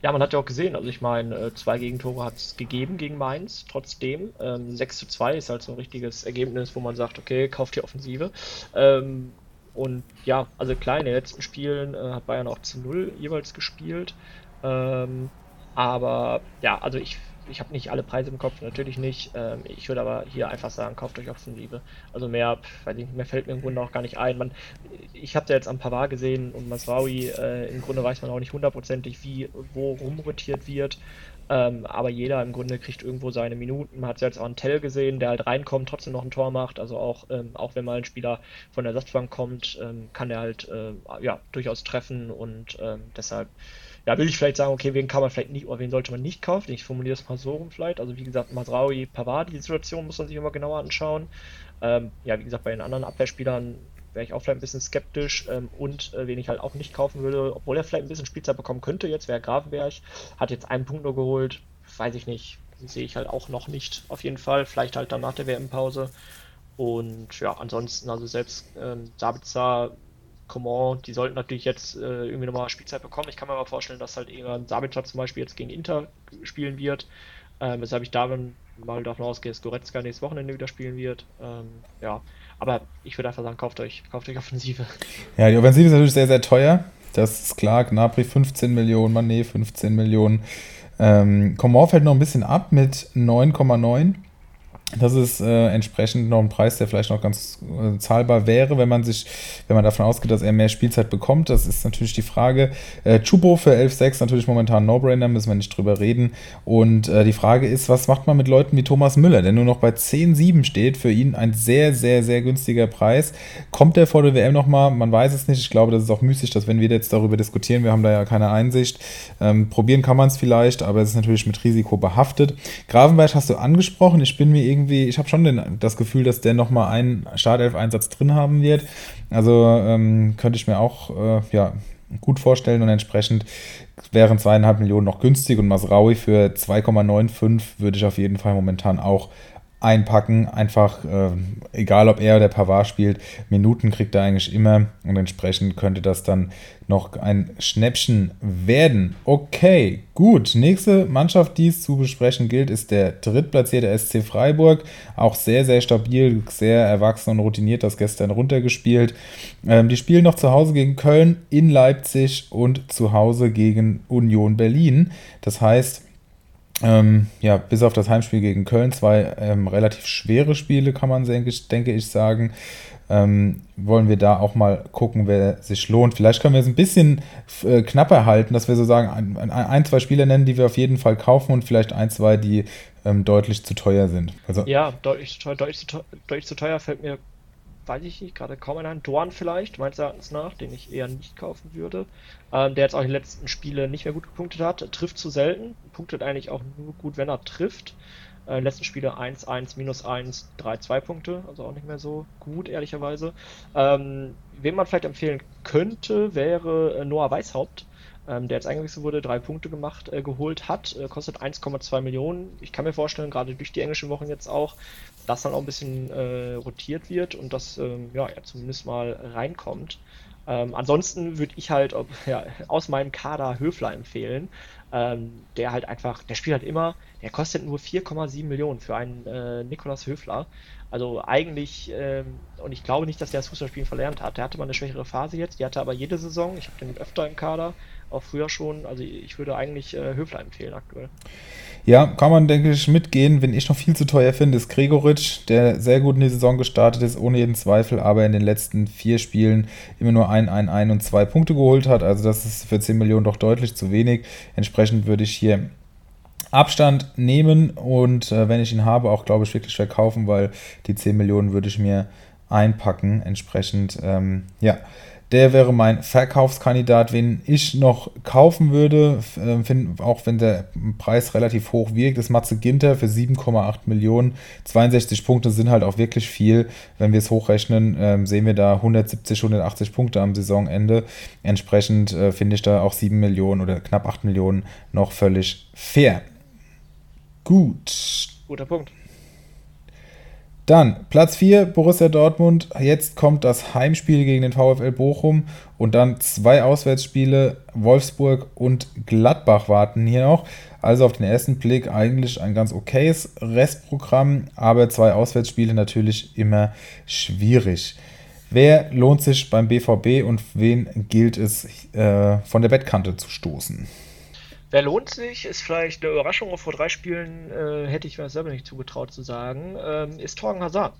ja, man hat ja auch gesehen, also ich meine, äh, zwei Gegentore hat es gegeben gegen Mainz, trotzdem. Ähm, 6 zu 2 ist halt so ein richtiges Ergebnis, wo man sagt, okay, kauft die Offensive. Ähm, und ja, also klar, in den letzten Spielen äh, hat Bayern auch zu 0 jeweils gespielt. Ähm, aber ja, also ich, ich habe nicht alle Preise im Kopf, natürlich nicht. Ähm, ich würde aber hier einfach sagen, kauft euch Offensive. Also mehr, weiß ich, mehr fällt mir im Grunde auch gar nicht ein. Man, ich habe da jetzt am Pavard gesehen und Masraui, äh, im Grunde weiß man auch nicht hundertprozentig, wie wo rumrotiert wird. Ähm, aber jeder im Grunde kriegt irgendwo seine Minuten. Man hat es jetzt auch an Tell gesehen, der halt reinkommt, trotzdem noch ein Tor macht. Also auch, ähm, auch wenn mal ein Spieler von der Ersatzbank kommt, ähm, kann der halt äh, ja, durchaus treffen und ähm, deshalb ja, will ich vielleicht sagen, okay, wen kann man vielleicht nicht oder wen sollte man nicht kaufen? Ich formuliere es mal so rum vielleicht. Also wie gesagt, Masraui, Pavard, die Situation muss man sich immer genauer anschauen. Ähm, ja, wie gesagt, bei den anderen Abwehrspielern wäre ich auch vielleicht ein bisschen skeptisch. Ähm, und äh, wen ich halt auch nicht kaufen würde, obwohl er vielleicht ein bisschen Spielzeit bekommen könnte, jetzt wäre Grafenberg, hat jetzt einen Punkt nur geholt, weiß ich nicht, sehe ich halt auch noch nicht auf jeden Fall. Vielleicht halt dann nach der WM-Pause. Und ja, ansonsten, also selbst ähm, Sabitzer, Coman, die sollten natürlich jetzt äh, irgendwie nochmal Spielzeit bekommen. Ich kann mir aber vorstellen, dass halt eher Sabitzer zum Beispiel jetzt gegen Inter spielen wird. Ähm, weshalb ich da mal davon ausgehe, dass Goretzka nächstes Wochenende wieder spielen wird. Ähm, ja, aber ich würde einfach sagen, kauft euch, kauft euch Offensive. Ja, die Offensive ist natürlich sehr, sehr teuer. Das ist klar. Gnabry 15 Millionen, Manet 15 Millionen. Ähm, Coman fällt noch ein bisschen ab mit 9,9. Das ist äh, entsprechend noch ein Preis, der vielleicht noch ganz äh, zahlbar wäre, wenn man sich, wenn man davon ausgeht, dass er mehr Spielzeit bekommt. Das ist natürlich die Frage. Äh, Chubo für 11,6 natürlich momentan No-Brainer, müssen wir nicht drüber reden. Und äh, die Frage ist, was macht man mit Leuten wie Thomas Müller, der nur noch bei 10,7 steht? Für ihn ein sehr, sehr, sehr günstiger Preis. Kommt der vor der WM nochmal? Man weiß es nicht. Ich glaube, das ist auch müßig, dass wenn wir jetzt darüber diskutieren, wir haben da ja keine Einsicht. Ähm, probieren kann man es vielleicht, aber es ist natürlich mit Risiko behaftet. Gravenberg hast du angesprochen. Ich bin mir irgendwie irgendwie, ich habe schon den, das Gefühl, dass der nochmal einen Startelf-Einsatz drin haben wird. Also ähm, könnte ich mir auch äh, ja, gut vorstellen und entsprechend wären zweieinhalb Millionen noch günstig und Masraui für 2,95 würde ich auf jeden Fall momentan auch einpacken. Einfach, äh, egal ob er oder Pavard spielt, Minuten kriegt er eigentlich immer und entsprechend könnte das dann noch ein Schnäppchen werden. Okay, gut. Nächste Mannschaft, die es zu besprechen gilt, ist der drittplatzierte SC Freiburg. Auch sehr, sehr stabil, sehr erwachsen und routiniert das gestern runtergespielt. Ähm, die spielen noch zu Hause gegen Köln, in Leipzig und zu Hause gegen Union Berlin. Das heißt, ähm, ja, bis auf das Heimspiel gegen Köln, zwei ähm, relativ schwere Spiele, kann man, denke ich, sagen. Ähm, wollen wir da auch mal gucken, wer sich lohnt. Vielleicht können wir es ein bisschen äh, knapper halten, dass wir so sagen, ein, ein, zwei Spieler nennen, die wir auf jeden Fall kaufen und vielleicht ein, zwei, die ähm, deutlich zu teuer sind. Also, ja, deutlich zu deutlich deutlich zu teuer fällt mir weiß ich nicht, gerade kaum ein Dorn vielleicht, meines Erachtens nach, den ich eher nicht kaufen würde. Ähm, der jetzt auch in den letzten Spielen nicht mehr gut gepunktet hat, trifft zu selten, punktet eigentlich auch nur gut, wenn er trifft. Äh, letzten Spiele 1, 1, minus 1, 3, 2 Punkte, also auch nicht mehr so gut, ehrlicherweise. Ähm, wen man vielleicht empfehlen könnte, wäre äh, Noah Weishaupt ähm, der jetzt eingewechselt wurde, drei Punkte gemacht, äh, geholt hat, äh, kostet 1,2 Millionen. Ich kann mir vorstellen, gerade durch die englischen Wochen jetzt auch, dass dann auch ein bisschen äh, rotiert wird und dass ähm, ja, er zumindest mal reinkommt. Ähm, ansonsten würde ich halt ob, ja, aus meinem Kader Höfler empfehlen, ähm, der halt einfach, der spielt halt immer, der kostet nur 4,7 Millionen für einen äh, Nikolas Höfler. Also eigentlich, ähm, und ich glaube nicht, dass der das Fußballspielen verlernt hat. Der hatte mal eine schwächere Phase jetzt, die hatte aber jede Saison. Ich habe den öfter im Kader auch früher schon. Also ich würde eigentlich äh, Höfler empfehlen aktuell. Ja, kann man, denke ich, mitgehen. Wenn ich noch viel zu teuer finde, ist Gregoritsch, der sehr gut in die Saison gestartet ist, ohne jeden Zweifel, aber in den letzten vier Spielen immer nur ein, ein, ein und zwei Punkte geholt hat. Also das ist für 10 Millionen doch deutlich zu wenig. Entsprechend würde ich hier Abstand nehmen und äh, wenn ich ihn habe, auch glaube ich wirklich verkaufen, weil die 10 Millionen würde ich mir einpacken. Entsprechend, ähm, ja, der wäre mein Verkaufskandidat, wen ich noch kaufen würde, äh, find, auch wenn der Preis relativ hoch wirkt, ist Matze Ginter für 7,8 Millionen. 62 Punkte sind halt auch wirklich viel. Wenn wir es hochrechnen, äh, sehen wir da 170, 180 Punkte am Saisonende. Entsprechend äh, finde ich da auch 7 Millionen oder knapp 8 Millionen noch völlig fair. Gut. Guter Punkt. Dann Platz 4, Borussia Dortmund. Jetzt kommt das Heimspiel gegen den VfL Bochum und dann zwei Auswärtsspiele, Wolfsburg und Gladbach warten hier noch. Also auf den ersten Blick eigentlich ein ganz okayes Restprogramm, aber zwei Auswärtsspiele natürlich immer schwierig. Wer lohnt sich beim BVB und wen gilt es äh, von der Bettkante zu stoßen? Wer lohnt sich, ist vielleicht eine Überraschung. Vor drei Spielen äh, hätte ich mir selber nicht zugetraut zu sagen, ähm, ist Torgen Hazard.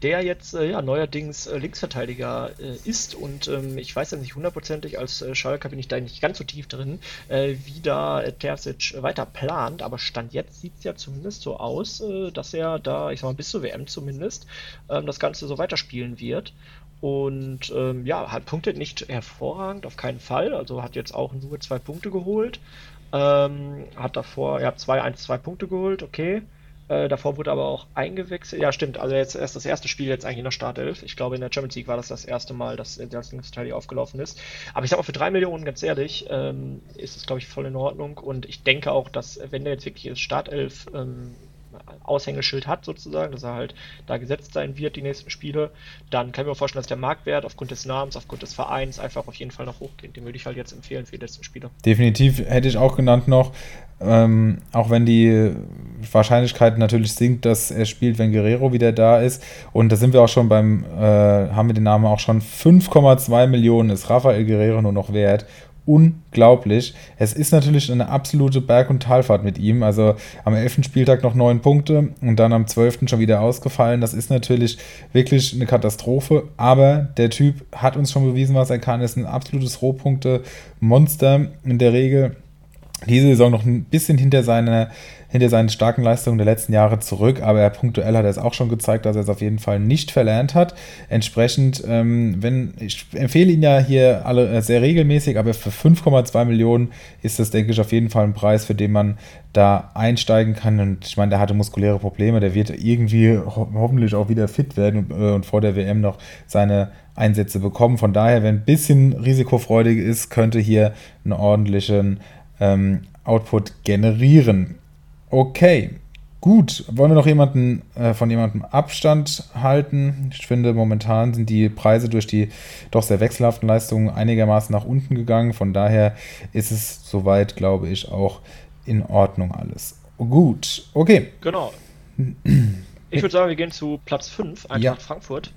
Der jetzt äh, ja, neuerdings äh, Linksverteidiger äh, ist und ähm, ich weiß ja nicht hundertprozentig, als äh, Schalker bin ich da nicht ganz so tief drin, äh, wie da Terzic weiter plant, aber Stand jetzt sieht es ja zumindest so aus, dass er da, ich sag mal, bis zur WM zumindest, ähm, das Ganze so weiterspielen wird. Und ähm, ja, hat punktet nicht hervorragend, auf keinen Fall. Also hat jetzt auch nur zwei Punkte geholt. Ähm, hat davor, er hat 2, 1, 2 Punkte geholt, okay. Äh, davor wurde aber auch eingewechselt. Ja, stimmt. Also jetzt erst das erste Spiel jetzt eigentlich in der Startelf. Ich glaube, in der Champions League war das das erste Mal, dass der Linksverteidiger aufgelaufen ist. Aber ich sag mal, für 3 Millionen, ganz ehrlich, ähm, ist es, glaube ich, voll in Ordnung. Und ich denke auch, dass, wenn der jetzt wirklich das Startelf ähm, Aushängeschild hat, sozusagen, dass er halt da gesetzt sein wird, die nächsten Spiele, dann kann ich mir vorstellen, dass der Marktwert aufgrund des Namens, aufgrund des Vereins einfach auf jeden Fall noch hochgeht. Den würde ich halt jetzt empfehlen für die letzten Spiele. Definitiv hätte ich auch genannt noch, ähm, auch wenn die Wahrscheinlichkeit natürlich sinkt, dass er spielt, wenn Guerrero wieder da ist. Und da sind wir auch schon beim, äh, haben wir den Namen auch schon, 5,2 Millionen ist Rafael Guerrero nur noch wert unglaublich. Es ist natürlich eine absolute Berg- und Talfahrt mit ihm. Also am 11. Spieltag noch neun Punkte und dann am 12. schon wieder ausgefallen. Das ist natürlich wirklich eine Katastrophe. Aber der Typ hat uns schon bewiesen, was er kann. Er ist ein absolutes Rohpunkte-Monster in der Regel. Diese Saison noch ein bisschen hinter seiner hinter seinen starken Leistungen der letzten Jahre zurück, aber er punktuell hat er es auch schon gezeigt, dass er es auf jeden Fall nicht verlernt hat. Entsprechend, ähm, wenn ich empfehle ihn ja hier alle äh, sehr regelmäßig, aber für 5,2 Millionen ist das, denke ich, auf jeden Fall ein Preis, für den man da einsteigen kann. Und ich meine, der hatte muskuläre Probleme, der wird irgendwie ho hoffentlich auch wieder fit werden und, äh, und vor der WM noch seine Einsätze bekommen. Von daher, wer ein bisschen risikofreudig ist, könnte hier einen ordentlichen ähm, Output generieren. Okay, Gut, wollen wir noch jemanden äh, von jemandem Abstand halten? Ich finde, momentan sind die Preise durch die doch sehr wechselhaften Leistungen einigermaßen nach unten gegangen. Von daher ist es soweit, glaube ich, auch in Ordnung alles. Gut, okay. Genau. Ich würde sagen, wir gehen zu Platz 5, Eintracht ja. Frankfurt.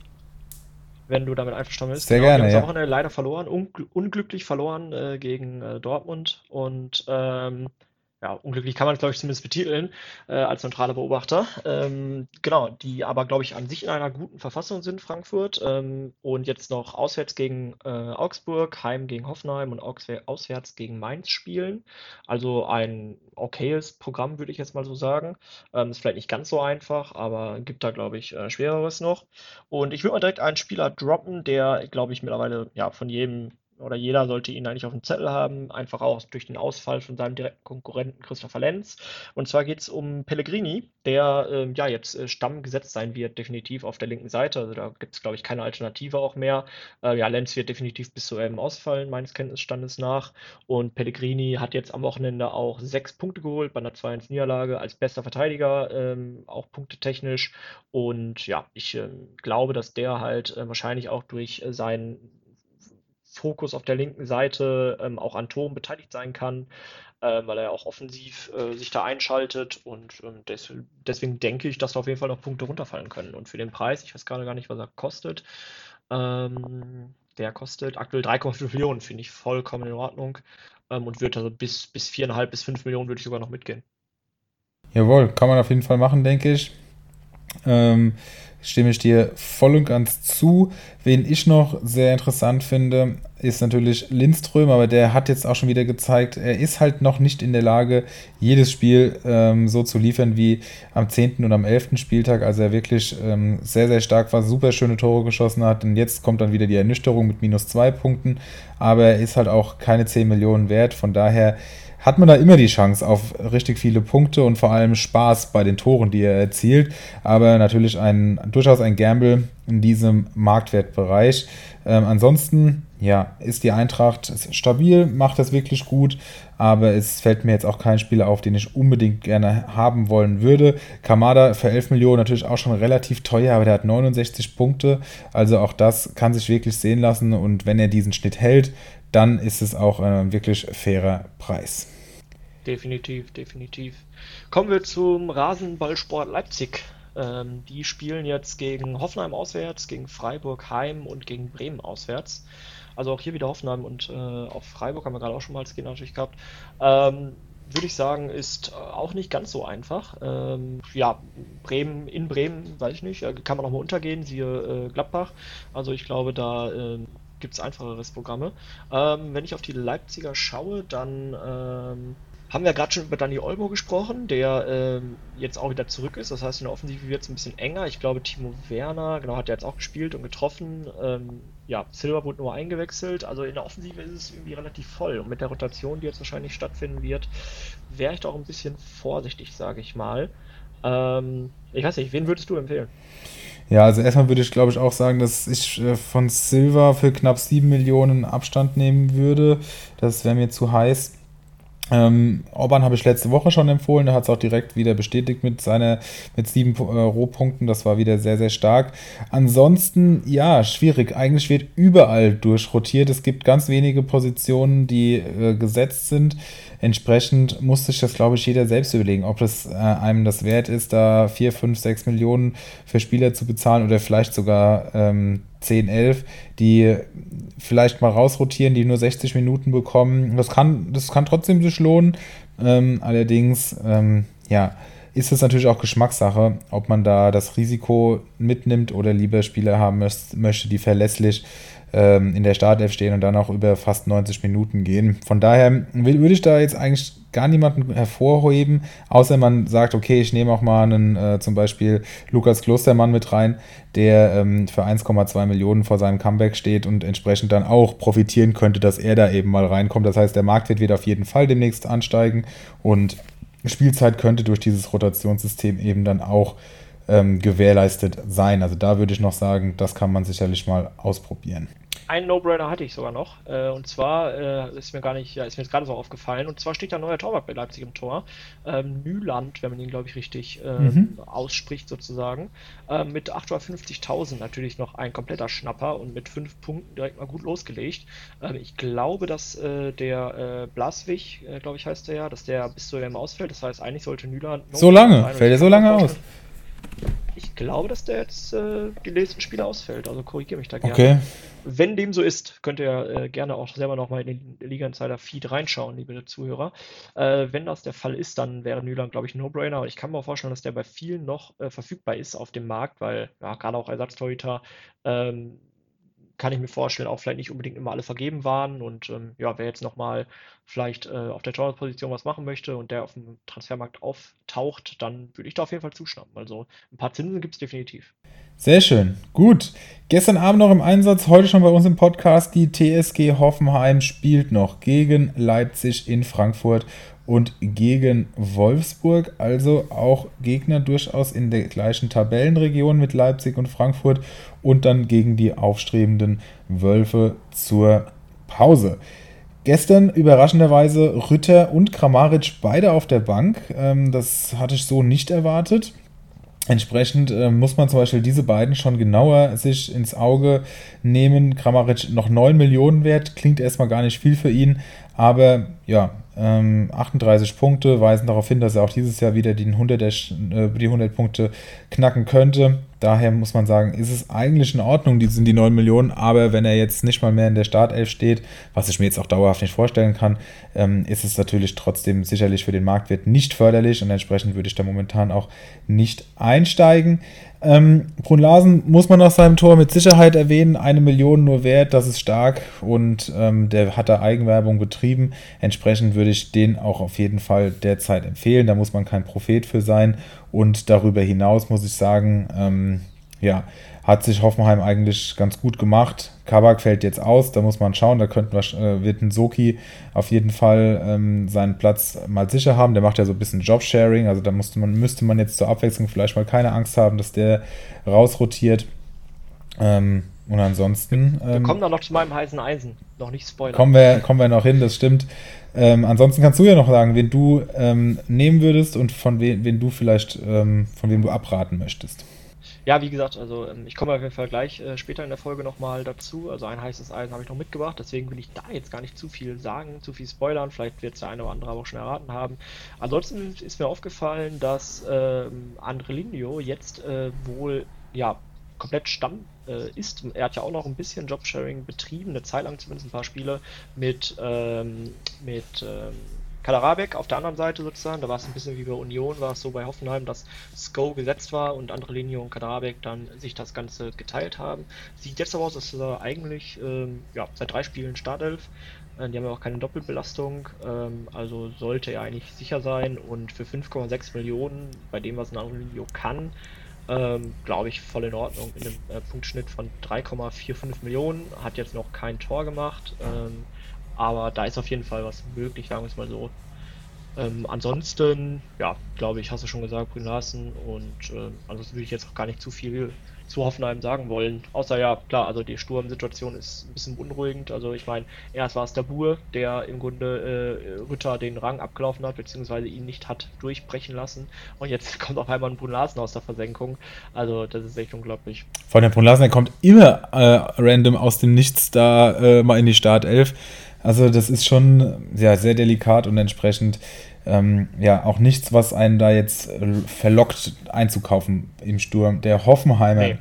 Wenn du damit einverstanden bist. Sehr genau, gerne. Die haben ja. Wochenende leider verloren, unglücklich verloren äh, gegen äh, Dortmund und ähm, ja, unglücklich kann man es, glaube ich, zumindest betiteln, äh, als neutraler Beobachter. Ähm, genau, die aber, glaube ich, an sich in einer guten Verfassung sind, Frankfurt. Ähm, und jetzt noch auswärts gegen äh, Augsburg, heim gegen Hoffenheim und auswärts gegen Mainz spielen. Also ein okayes Programm, würde ich jetzt mal so sagen. Ähm, ist vielleicht nicht ganz so einfach, aber gibt da, glaube ich, äh, schwereres noch. Und ich würde mal direkt einen Spieler droppen, der, glaube ich, mittlerweile ja von jedem oder jeder sollte ihn eigentlich auf dem Zettel haben, einfach auch durch den Ausfall von seinem direkten Konkurrenten Christopher Lenz. Und zwar geht es um Pellegrini, der äh, ja jetzt äh, Stamm sein wird, definitiv auf der linken Seite. Also da gibt es, glaube ich, keine Alternative auch mehr. Äh, ja, Lenz wird definitiv bis zu einem ausfallen, meines Kenntnisstandes nach. Und Pellegrini hat jetzt am Wochenende auch sechs Punkte geholt bei einer 2-1-Niederlage als bester Verteidiger, ähm, auch punktetechnisch. Und ja, ich ähm, glaube, dass der halt äh, wahrscheinlich auch durch äh, seinen Fokus auf der linken Seite ähm, auch an Toren beteiligt sein kann, äh, weil er auch offensiv äh, sich da einschaltet und ähm, des, deswegen denke ich, dass da auf jeden Fall noch Punkte runterfallen können. Und für den Preis, ich weiß gerade gar nicht, was er kostet, ähm, der kostet aktuell 3,5 Millionen, finde ich vollkommen in Ordnung ähm, und wird also bis, bis 4,5 bis 5 Millionen würde ich sogar noch mitgehen. Jawohl, kann man auf jeden Fall machen, denke ich. Ähm, stimme ich dir voll und ganz zu. Wen ich noch sehr interessant finde, ist natürlich Lindström, aber der hat jetzt auch schon wieder gezeigt, er ist halt noch nicht in der Lage, jedes Spiel ähm, so zu liefern wie am 10. und am 11. Spieltag. Also er wirklich ähm, sehr, sehr stark war, super schöne Tore geschossen hat. Und jetzt kommt dann wieder die Ernüchterung mit minus zwei Punkten. Aber er ist halt auch keine 10 Millionen wert. Von daher hat man da immer die Chance auf richtig viele Punkte und vor allem Spaß bei den Toren, die er erzielt. Aber natürlich ein, durchaus ein Gamble in diesem Marktwertbereich. Ähm, ansonsten, ja, ist die Eintracht stabil, macht das wirklich gut, aber es fällt mir jetzt auch kein Spieler auf, den ich unbedingt gerne haben wollen würde. Kamada für 11 Millionen natürlich auch schon relativ teuer, aber der hat 69 Punkte, also auch das kann sich wirklich sehen lassen und wenn er diesen Schnitt hält, dann ist es auch ein wirklich fairer Preis. Definitiv, definitiv. Kommen wir zum Rasenballsport Leipzig. Ähm, die spielen jetzt gegen Hoffenheim auswärts, gegen Freiburg heim und gegen Bremen auswärts. Also auch hier wieder Hoffenheim und äh, auch Freiburg haben wir gerade auch schon mal als Gegner natürlich gehabt. Ähm, würde ich sagen, ist auch nicht ganz so einfach. Ähm, ja, Bremen, in Bremen, weiß ich nicht, kann man auch mal untergehen, siehe äh, Gladbach. Also ich glaube, da äh, gibt es einfacheres Programme. Ähm, wenn ich auf die Leipziger schaue, dann ähm, haben wir gerade schon über Dani Olmo gesprochen, der ähm, jetzt auch wieder zurück ist. Das heißt, in der Offensive wird es ein bisschen enger. Ich glaube, Timo Werner, genau, hat er jetzt auch gespielt und getroffen. Ähm, ja, Silver wurde nur eingewechselt. Also in der Offensive ist es irgendwie relativ voll. Und mit der Rotation, die jetzt wahrscheinlich stattfinden wird, wäre ich doch ein bisschen vorsichtig, sage ich mal. Ähm, ich weiß nicht, wen würdest du empfehlen? Ja, also erstmal würde ich glaube ich auch sagen, dass ich äh, von Silver für knapp 7 Millionen Abstand nehmen würde. Das wäre mir zu heiß. Ähm, Orban habe ich letzte Woche schon empfohlen, der hat es auch direkt wieder bestätigt mit seiner mit sieben äh, Rohpunkten. Das war wieder sehr, sehr stark. Ansonsten, ja, schwierig. Eigentlich wird überall durchrotiert. Es gibt ganz wenige Positionen, die äh, gesetzt sind. Entsprechend muss sich das, glaube ich, jeder selbst überlegen, ob das äh, einem das wert ist, da 4, 5, 6 Millionen für Spieler zu bezahlen oder vielleicht sogar ähm, 10, 11, die vielleicht mal rausrotieren, die nur 60 Minuten bekommen. Das kann, das kann trotzdem sich lohnen. Ähm, allerdings, ähm, ja, ist es natürlich auch Geschmackssache, ob man da das Risiko mitnimmt oder lieber Spieler haben möchte, die verlässlich ähm, in der Startelf stehen und dann auch über fast 90 Minuten gehen. Von daher würde ich da jetzt eigentlich gar niemanden hervorheben, außer man sagt, okay, ich nehme auch mal einen äh, zum Beispiel Lukas Klostermann mit rein, der ähm, für 1,2 Millionen vor seinem Comeback steht und entsprechend dann auch profitieren könnte, dass er da eben mal reinkommt. Das heißt, der Marktwert wird auf jeden Fall demnächst ansteigen und Spielzeit könnte durch dieses Rotationssystem eben dann auch ähm, gewährleistet sein. Also da würde ich noch sagen, das kann man sicherlich mal ausprobieren. einen No-Brainer hatte ich sogar noch. Äh, und zwar äh, ist mir gar nicht, ja, ist mir jetzt gerade so aufgefallen. Und zwar steht da ein neuer Torwart bei Leipzig im Tor. Ähm, Nyland, wenn man ihn, glaube ich, richtig ähm, mhm. ausspricht, sozusagen. Ähm, mit 850.000 natürlich noch ein kompletter Schnapper und mit fünf Punkten direkt mal gut losgelegt. Ähm, ich glaube, dass äh, der äh, Blaswig, äh, glaube ich, heißt der ja, dass der bis zu dem ausfällt. Das heißt, eigentlich sollte Nyland. So lange? Fällt er so lange aus? Ich glaube, dass der jetzt äh, die nächsten Spiele ausfällt. Also korrigiere mich da gerne. Okay. Wenn dem so ist, könnt ihr äh, gerne auch selber nochmal in den Liga Insider Feed reinschauen, liebe Zuhörer. Äh, wenn das der Fall ist, dann wäre Nyland, glaube ich, ein No-Brainer. Aber ich kann mir auch vorstellen, dass der bei vielen noch äh, verfügbar ist auf dem Markt, weil ja, gerade auch Ersatztorhüter ähm, kann ich mir vorstellen, auch vielleicht nicht unbedingt immer alle vergeben waren. Und ähm, ja, wer jetzt nochmal vielleicht äh, auf der Torwart-Position was machen möchte und der auf dem Transfermarkt auftaucht, dann würde ich da auf jeden Fall zuschnappen. Also ein paar Zinsen gibt es definitiv. Sehr schön. Gut. Gestern Abend noch im Einsatz, heute schon bei uns im Podcast. Die TSG Hoffenheim spielt noch gegen Leipzig in Frankfurt und gegen Wolfsburg, also auch Gegner durchaus in der gleichen Tabellenregion mit Leipzig und Frankfurt und dann gegen die aufstrebenden Wölfe zur Pause. Gestern überraschenderweise Rütter und Kramaric beide auf der Bank. Ähm, das hatte ich so nicht erwartet. Entsprechend äh, muss man zum Beispiel diese beiden schon genauer sich ins Auge nehmen. Kramaric noch 9 Millionen wert, klingt erstmal gar nicht viel für ihn, aber ja, ähm, 38 Punkte weisen darauf hin, dass er auch dieses Jahr wieder die 100, äh, die 100 Punkte knacken könnte. Daher muss man sagen, ist es eigentlich in Ordnung, die sind die 9 Millionen, aber wenn er jetzt nicht mal mehr in der Startelf steht, was ich mir jetzt auch dauerhaft nicht vorstellen kann, ähm, ist es natürlich trotzdem sicherlich für den Marktwert nicht förderlich und entsprechend würde ich da momentan auch nicht einsteigen. Ähm, Brun Larsen muss man nach seinem Tor mit Sicherheit erwähnen, eine Million nur wert, das ist stark und ähm, der hat da Eigenwerbung betrieben. Entsprechend würde ich den auch auf jeden Fall derzeit empfehlen. Da muss man kein Prophet für sein. Und darüber hinaus muss ich sagen, ähm, ja, hat sich Hoffenheim eigentlich ganz gut gemacht. Kabak fällt jetzt aus, da muss man schauen, da könnten wir, äh, wird ein Soki auf jeden Fall ähm, seinen Platz mal sicher haben. Der macht ja so ein bisschen Jobsharing, also da musste man, müsste man jetzt zur Abwechslung vielleicht mal keine Angst haben, dass der rausrotiert. Ähm, und ansonsten. Wir ähm, kommen da noch zu meinem heißen Eisen, noch nicht spoilern. Kommen wir, kommen wir noch hin, das stimmt. Ähm, ansonsten kannst du ja noch sagen, wen du ähm, nehmen würdest und von we wen du vielleicht, ähm, von wem du abraten möchtest. Ja, wie gesagt, also ähm, ich komme auf jeden Fall gleich äh, später in der Folge nochmal dazu. Also ein heißes Eisen habe ich noch mitgebracht, deswegen will ich da jetzt gar nicht zu viel sagen, zu viel spoilern. Vielleicht wird es der eine oder andere auch schon erraten haben. Ansonsten ist mir aufgefallen, dass ähm, Andrelinho jetzt äh, wohl ja komplett Stamm äh, ist. Er hat ja auch noch ein bisschen Jobsharing betrieben, eine Zeit lang zumindest ein paar Spiele mit, ähm, mit ähm, Kaderabek auf der anderen Seite sozusagen. Da war es ein bisschen wie bei Union, war es so bei Hoffenheim, dass Sko gesetzt war und andere Linie und Kaderabek dann sich das Ganze geteilt haben. Sieht jetzt aber aus, dass er eigentlich ähm, ja, seit drei Spielen Startelf. Äh, die haben ja auch keine Doppelbelastung, ähm, also sollte er eigentlich sicher sein und für 5,6 Millionen, bei dem was ein Angelino kann, ähm, glaube ich, voll in Ordnung. In einem äh, Punktschnitt von 3,45 Millionen. Hat jetzt noch kein Tor gemacht. Ähm, aber da ist auf jeden Fall was möglich, sagen wir es mal so. Ähm, ansonsten, ja, glaube ich, hast du schon gesagt, Brün Larsen. Und äh, ansonsten würde ich jetzt auch gar nicht zu viel zu Hoffenheim sagen wollen. Außer ja, klar, also die Sturmsituation ist ein bisschen beunruhigend. Also ich meine, erst war es der Bur, der im Grunde äh, Rütter den Rang abgelaufen hat, beziehungsweise ihn nicht hat durchbrechen lassen. Und jetzt kommt auf einmal ein Brun Larsen aus der Versenkung. Also das ist echt unglaublich. Von der Brun Larsen, der kommt immer äh, random aus dem Nichts da äh, mal in die Startelf. Also das ist schon ja, sehr delikat und entsprechend ähm, ja auch nichts, was einen da jetzt äh, verlockt einzukaufen im Sturm. Der Hoffenheimer, nee.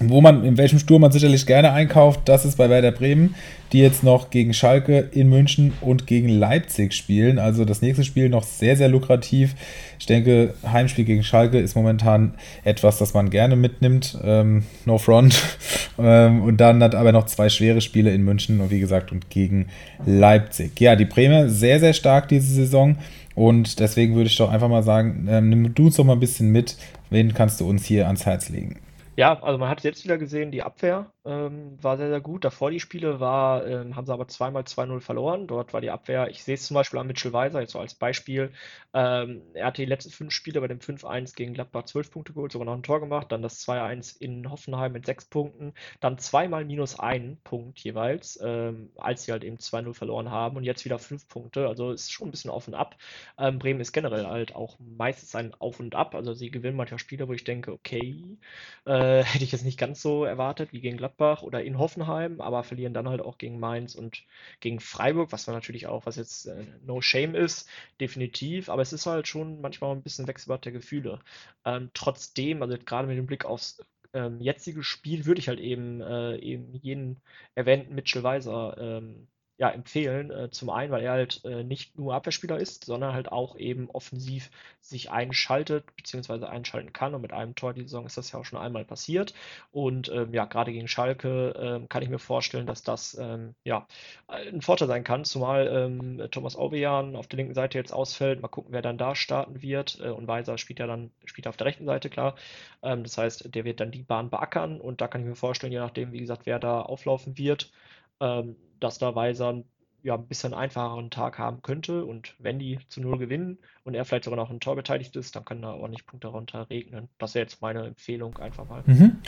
wo man, in welchem Sturm man sicherlich gerne einkauft, das ist bei Werder Bremen, die jetzt noch gegen Schalke in München und gegen Leipzig spielen. Also das nächste Spiel noch sehr, sehr lukrativ. Ich denke, Heimspiel gegen Schalke ist momentan etwas, das man gerne mitnimmt. Ähm, no front. ähm, und dann hat aber noch zwei schwere Spiele in München und wie gesagt und gegen Leipzig. Ja, die Bremer sehr, sehr stark diese Saison. Und deswegen würde ich doch einfach mal sagen, ähm, nimm du uns doch mal ein bisschen mit. Wen kannst du uns hier ans Herz legen? Ja, also man hat jetzt wieder gesehen, die Abwehr ähm, war sehr, sehr gut. Davor die Spiele war, ähm, haben sie aber zweimal 2-0 verloren. Dort war die Abwehr, ich sehe es zum Beispiel an Mitchell Weiser, jetzt so als Beispiel. Ähm, er hatte die letzten fünf Spiele bei dem 5-1 gegen Gladbach 12 Punkte geholt, sogar noch ein Tor gemacht. Dann das 2-1 in Hoffenheim mit sechs Punkten. Dann zweimal minus ein Punkt jeweils, ähm, als sie halt eben 2-0 verloren haben. Und jetzt wieder fünf Punkte. Also ist schon ein bisschen auf und ab. Ähm, Bremen ist generell halt auch meistens ein Auf und Ab. Also sie gewinnen manchmal Spiele, wo ich denke, okay, äh, hätte ich jetzt nicht ganz so erwartet wie gegen Gladbach oder in Hoffenheim, aber verlieren dann halt auch gegen Mainz und gegen Freiburg, was man natürlich auch, was jetzt äh, no shame ist, definitiv. Aber es ist halt schon manchmal ein bisschen Wechselbad der Gefühle. Ähm, trotzdem, also gerade mit dem Blick aufs ähm, jetzige Spiel, würde ich halt eben, äh, eben jeden erwähnten Mitchell Weiser ähm, ja, empfehlen. Äh, zum einen, weil er halt äh, nicht nur Abwehrspieler ist, sondern halt auch eben offensiv sich einschaltet bzw. einschalten kann. Und mit einem Tor die Saison ist das ja auch schon einmal passiert. Und ähm, ja, gerade gegen Schalke ähm, kann ich mir vorstellen, dass das ähm, ja ein Vorteil sein kann, zumal ähm, Thomas Aubejan auf der linken Seite jetzt ausfällt. Mal gucken, wer dann da starten wird. Äh, und Weiser spielt ja dann spielt auf der rechten Seite, klar. Ähm, das heißt, der wird dann die Bahn beackern und da kann ich mir vorstellen, je nachdem, wie gesagt, wer da auflaufen wird, ähm, dass da Weiser ja, ein bisschen einfacheren Tag haben könnte. Und wenn die zu Null gewinnen und er vielleicht sogar noch ein Tor beteiligt ist, dann können da ordentlich Punkte runter regnen. Das wäre jetzt meine Empfehlung einfach mal. Mhm.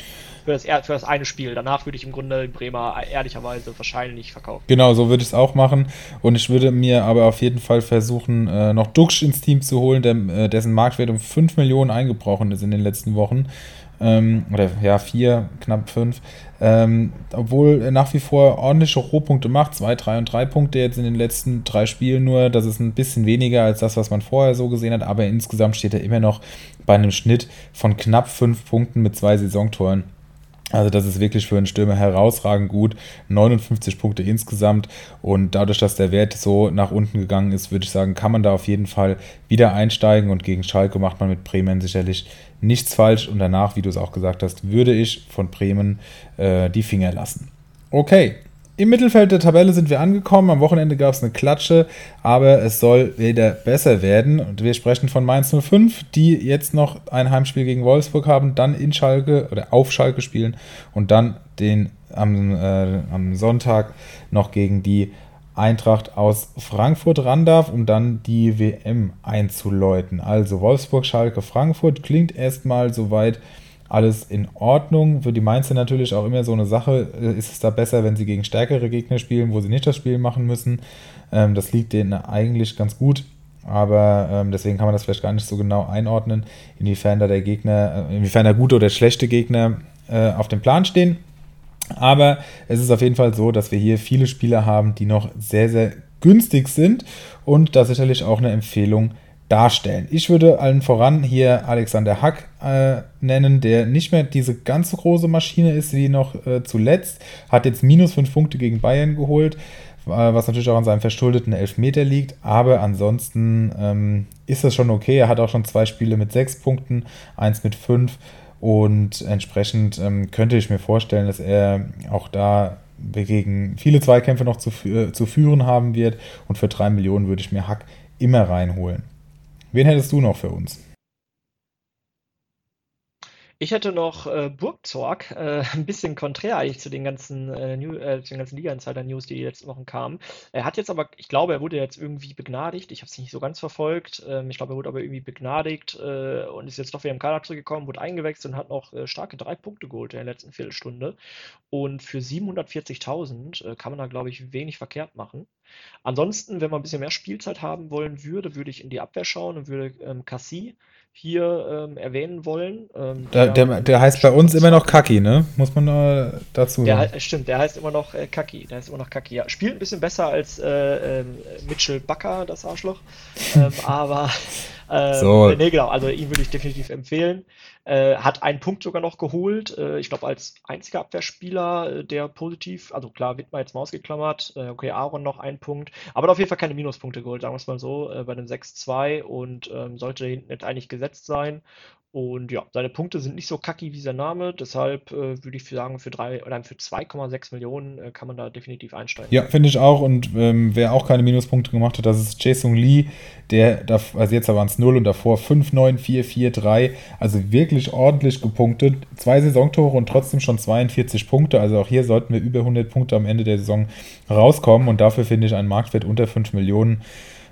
Für, das, für das eine Spiel. Danach würde ich im Grunde Bremer ehrlicherweise wahrscheinlich verkaufen. Genau, so würde ich es auch machen. Und ich würde mir aber auf jeden Fall versuchen, äh, noch Duxch ins Team zu holen, der, äh, dessen Marktwert um 5 Millionen eingebrochen ist in den letzten Wochen ähm, oder ja, vier, knapp fünf. Ähm, obwohl er nach wie vor ordentliche Rohpunkte macht, zwei, drei und drei Punkte jetzt in den letzten drei Spielen nur. Das ist ein bisschen weniger als das, was man vorher so gesehen hat, aber insgesamt steht er immer noch bei einem Schnitt von knapp fünf Punkten mit zwei Saisontoren. Also das ist wirklich für einen Stürmer herausragend gut. 59 Punkte insgesamt und dadurch, dass der Wert so nach unten gegangen ist, würde ich sagen, kann man da auf jeden Fall wieder einsteigen und gegen Schalke macht man mit Bremen sicherlich nichts falsch und danach, wie du es auch gesagt hast, würde ich von Bremen äh, die Finger lassen. Okay, im Mittelfeld der Tabelle sind wir angekommen. Am Wochenende gab es eine Klatsche, aber es soll wieder besser werden. Und wir sprechen von Mainz 05, die jetzt noch ein Heimspiel gegen Wolfsburg haben, dann in Schalke oder auf Schalke spielen und dann den am, äh, am Sonntag noch gegen die Eintracht aus Frankfurt ran darf, um dann die WM einzuläuten. Also Wolfsburg, Schalke, Frankfurt klingt erstmal soweit alles in Ordnung. Für die Mainzer natürlich auch immer so eine Sache. Äh, ist es da besser, wenn sie gegen stärkere Gegner spielen, wo sie nicht das Spiel machen müssen? Ähm, das liegt denen eigentlich ganz gut. Aber ähm, deswegen kann man das vielleicht gar nicht so genau einordnen, inwiefern da der Gegner, äh, inwiefern da gute oder schlechte Gegner äh, auf dem Plan stehen. Aber es ist auf jeden Fall so, dass wir hier viele Spieler haben, die noch sehr, sehr günstig sind und da sicherlich auch eine Empfehlung darstellen. Ich würde allen voran hier Alexander Hack äh, nennen, der nicht mehr diese ganz so große Maschine ist wie noch äh, zuletzt. Hat jetzt minus 5 Punkte gegen Bayern geholt, äh, was natürlich auch an seinem verschuldeten Elfmeter liegt. Aber ansonsten ähm, ist das schon okay. Er hat auch schon zwei Spiele mit 6 Punkten, eins mit 5. Und entsprechend ähm, könnte ich mir vorstellen, dass er auch da gegen viele Zweikämpfe noch zu, äh, zu führen haben wird. Und für 3 Millionen würde ich mir Hack immer reinholen. Wen hättest du noch für uns? Ich hätte noch äh, Burgzorg, äh, ein bisschen konträr eigentlich zu den ganzen, äh, New, äh, zu den ganzen Liga-Insider-News, die die letzten Wochen kamen. Er hat jetzt aber, ich glaube, er wurde jetzt irgendwie begnadigt. Ich habe es nicht so ganz verfolgt. Ähm, ich glaube, er wurde aber irgendwie begnadigt äh, und ist jetzt doch wieder im Kader zurückgekommen, wurde eingewechselt und hat noch äh, starke drei Punkte geholt in der letzten Viertelstunde. Und für 740.000 äh, kann man da, glaube ich, wenig verkehrt machen. Ansonsten, wenn man ein bisschen mehr Spielzeit haben wollen würde, würde ich in die Abwehr schauen und würde ähm, Cassie hier ähm, erwähnen wollen. Ähm, der, der, der, heißt bei uns immer noch Kaki, ne? Muss man äh, dazu sagen. Der, stimmt, der heißt immer noch äh, Kaki. Der heißt immer noch Kaki. Ja, spielt ein bisschen besser als äh, ähm, Mitchell Bakker, das Arschloch. Ähm, aber äh, so. nee, genau, also ihn würde ich definitiv empfehlen. Äh, hat einen Punkt sogar noch geholt. Äh, ich glaube, als einziger Abwehrspieler, äh, der positiv, also klar, Wittmer jetzt mal ausgeklammert. Äh, okay, Aaron noch ein Punkt. Aber hat auf jeden Fall keine Minuspunkte geholt, sagen wir es mal so, äh, bei einem 6-2 und ähm, sollte hinten jetzt eigentlich gesetzt sein. Und ja, seine Punkte sind nicht so kacki wie sein Name, deshalb äh, würde ich sagen, für drei oder für 2,6 Millionen äh, kann man da definitiv einsteigen. Ja, finde ich auch. Und ähm, wer auch keine Minuspunkte gemacht hat, das ist Jason Lee, der, also jetzt waren es 0 und davor 5, 9, 4, 4, 3. Also wirklich ordentlich gepunktet. Zwei Saisontore und trotzdem schon 42 Punkte. Also auch hier sollten wir über 100 Punkte am Ende der Saison rauskommen. Und dafür finde ich einen Marktwert unter 5 Millionen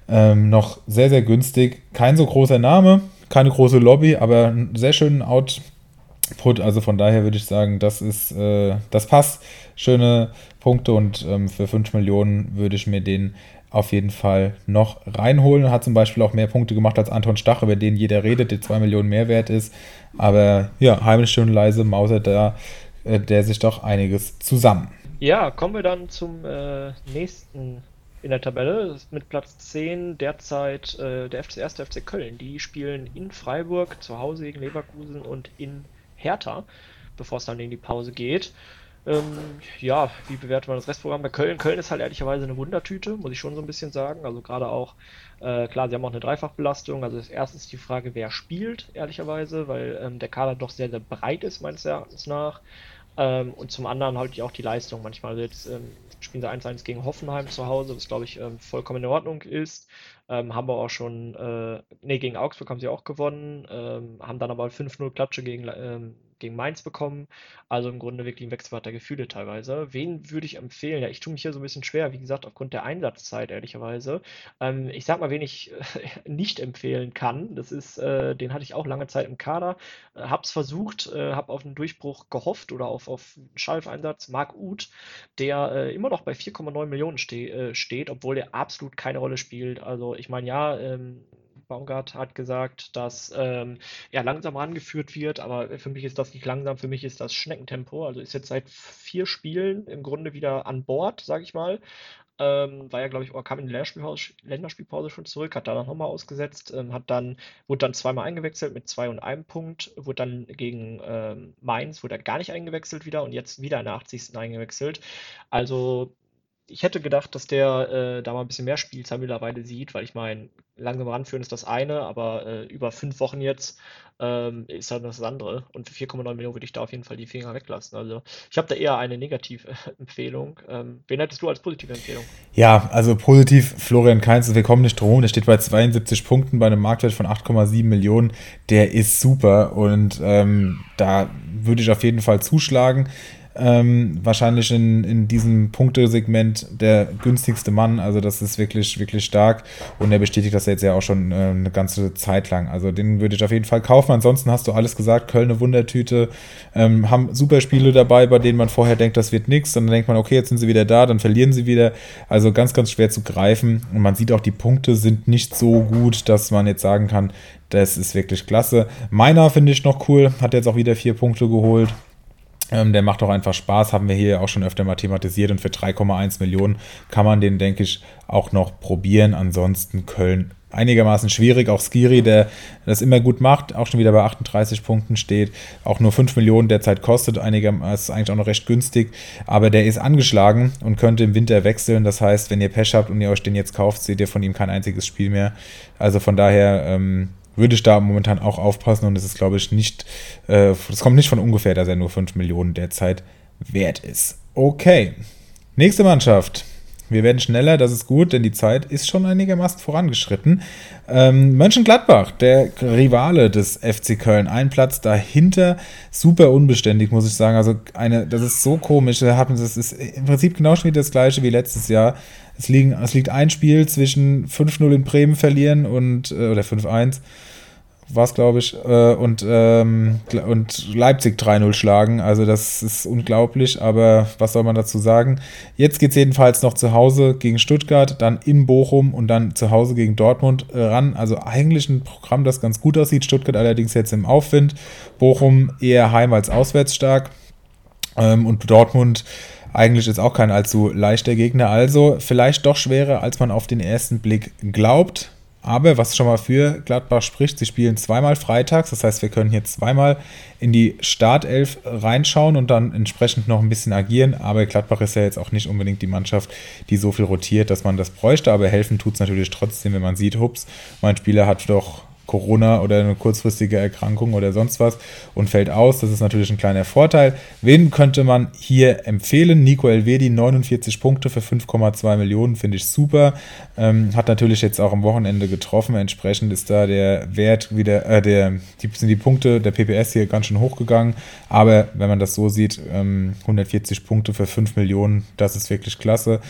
ähm, noch sehr, sehr günstig. Kein so großer Name keine große Lobby, aber einen sehr schönen Output. Also von daher würde ich sagen, das ist, äh, das passt. Schöne Punkte und ähm, für 5 Millionen würde ich mir den auf jeden Fall noch reinholen. Hat zum Beispiel auch mehr Punkte gemacht als Anton Stach, über den jeder redet, der 2 Millionen mehr wert ist. Aber ja, heimlich schön leise mausert da äh, der sich doch einiges zusammen. Ja, kommen wir dann zum äh, nächsten in der Tabelle. Mit Platz 10 derzeit äh, der FC 1. FC Köln. Die spielen in Freiburg zu Hause gegen Leverkusen und in Hertha, bevor es dann in die Pause geht. Ähm, ja, wie bewertet man das Restprogramm bei Köln? Köln ist halt ehrlicherweise eine Wundertüte, muss ich schon so ein bisschen sagen. Also gerade auch, äh, klar, sie haben auch eine Dreifachbelastung. Also ist die Frage, wer spielt, ehrlicherweise, weil ähm, der Kader doch sehr, sehr breit ist, meines Erachtens nach. Ähm, und zum anderen halt auch die Leistung manchmal. Also jetzt ähm, spielen sie 1-1 gegen Hoffenheim zu Hause, was glaube ich ähm, vollkommen in Ordnung ist. Ähm, haben wir auch schon, äh, nee, gegen Augsburg haben sie auch gewonnen, ähm, haben dann aber 5-0 Klatsche gegen, ähm, gegen Mainz bekommen. Also im Grunde wirklich ein Wechselbad der Gefühle teilweise. Wen würde ich empfehlen? Ja, ich tue mich hier so ein bisschen schwer, wie gesagt, aufgrund der Einsatzzeit, ehrlicherweise. Ähm, ich sag mal, wen ich nicht empfehlen kann. Das ist, äh, den hatte ich auch lange Zeit im Kader. Äh, hab's versucht, äh, hab auf einen Durchbruch gehofft oder auf, auf einen Schalf-Einsatz. Marc Uth, der äh, immer noch bei 4,9 Millionen ste äh, steht, obwohl der absolut keine Rolle spielt. Also ich meine, ja, ähm, Baumgart hat gesagt, dass ähm, er langsam rangeführt wird, aber für mich ist das nicht langsam, für mich ist das Schneckentempo. Also ist jetzt seit vier Spielen im Grunde wieder an Bord, sage ich mal. Ähm, war ja, glaube ich, oh, kam in die Länderspielpause, Länderspielpause schon zurück, hat danach nochmal ausgesetzt, ähm, hat dann, wurde dann zweimal eingewechselt mit zwei und einem Punkt, wurde dann gegen ähm, Mainz, wurde er gar nicht eingewechselt wieder und jetzt wieder in der 80. eingewechselt. Also ich hätte gedacht, dass der äh, da mal ein bisschen mehr Spielzeit mittlerweile sieht, weil ich meine, langsam ranführen ist das eine, aber äh, über fünf Wochen jetzt ähm, ist halt das andere. Und für 4,9 Millionen würde ich da auf jeden Fall die Finger weglassen. Also ich habe da eher eine Negativempfehlung. Ähm, wen hättest du als positive Empfehlung? Ja, also positiv Florian Kainz, wir kommen nicht drum. Der steht bei 72 Punkten bei einem Marktwert von 8,7 Millionen. Der ist super und ähm, da würde ich auf jeden Fall zuschlagen ähm, wahrscheinlich in, in diesem Punktesegment der günstigste Mann. Also das ist wirklich, wirklich stark. Und er bestätigt das jetzt ja auch schon äh, eine ganze Zeit lang. Also den würde ich auf jeden Fall kaufen. Ansonsten hast du alles gesagt, Köln eine Wundertüte, ähm, haben super Spiele dabei, bei denen man vorher denkt, das wird nichts. Dann denkt man, okay, jetzt sind sie wieder da, dann verlieren sie wieder. Also ganz, ganz schwer zu greifen. Und man sieht auch, die Punkte sind nicht so gut, dass man jetzt sagen kann, das ist wirklich klasse. Meiner finde ich noch cool, hat jetzt auch wieder vier Punkte geholt. Ähm, der macht auch einfach Spaß, haben wir hier auch schon öfter mal thematisiert und für 3,1 Millionen kann man den, denke ich, auch noch probieren. Ansonsten Köln einigermaßen schwierig. Auch Skiri, der das immer gut macht, auch schon wieder bei 38 Punkten steht, auch nur 5 Millionen derzeit kostet, einigermaßen eigentlich auch noch recht günstig, aber der ist angeschlagen und könnte im Winter wechseln. Das heißt, wenn ihr Pech habt und ihr euch den jetzt kauft, seht ihr von ihm kein einziges Spiel mehr. Also von daher, ähm, würde ich da momentan auch aufpassen und es ist, glaube ich, nicht, äh, es kommt nicht von ungefähr, dass er nur 5 Millionen derzeit wert ist. Okay, nächste Mannschaft. Wir werden schneller, das ist gut, denn die Zeit ist schon einigermaßen vorangeschritten. Ähm, Mönchengladbach, der Rivale des FC Köln, ein Platz dahinter, super unbeständig, muss ich sagen. Also eine, das ist so komisch. Das ist im Prinzip genau schon wieder das gleiche wie letztes Jahr. Es, liegen, es liegt ein Spiel zwischen 5-0 in Bremen verlieren und äh, oder 5-1 war es, glaube ich, äh, und, ähm, und Leipzig 3-0 schlagen. Also das ist unglaublich, aber was soll man dazu sagen? Jetzt geht es jedenfalls noch zu Hause gegen Stuttgart, dann in Bochum und dann zu Hause gegen Dortmund ran. Also eigentlich ein Programm, das ganz gut aussieht. Stuttgart allerdings jetzt im Aufwind. Bochum eher heim als auswärts stark. Ähm, und Dortmund eigentlich ist auch kein allzu leichter Gegner. Also vielleicht doch schwerer, als man auf den ersten Blick glaubt. Aber was schon mal für Gladbach spricht, sie spielen zweimal freitags. Das heißt, wir können hier zweimal in die Startelf reinschauen und dann entsprechend noch ein bisschen agieren. Aber Gladbach ist ja jetzt auch nicht unbedingt die Mannschaft, die so viel rotiert, dass man das bräuchte. Aber helfen tut es natürlich trotzdem, wenn man sieht, hups, mein Spieler hat doch Corona oder eine kurzfristige Erkrankung oder sonst was und fällt aus. Das ist natürlich ein kleiner Vorteil. Wen könnte man hier empfehlen? Nico Elvedi, 49 Punkte für 5,2 Millionen, finde ich super. Ähm, hat natürlich jetzt auch am Wochenende getroffen. Entsprechend ist da der Wert wieder, äh, der, die, sind die Punkte der PPS hier ganz schön hochgegangen. Aber wenn man das so sieht, ähm, 140 Punkte für 5 Millionen, das ist wirklich klasse.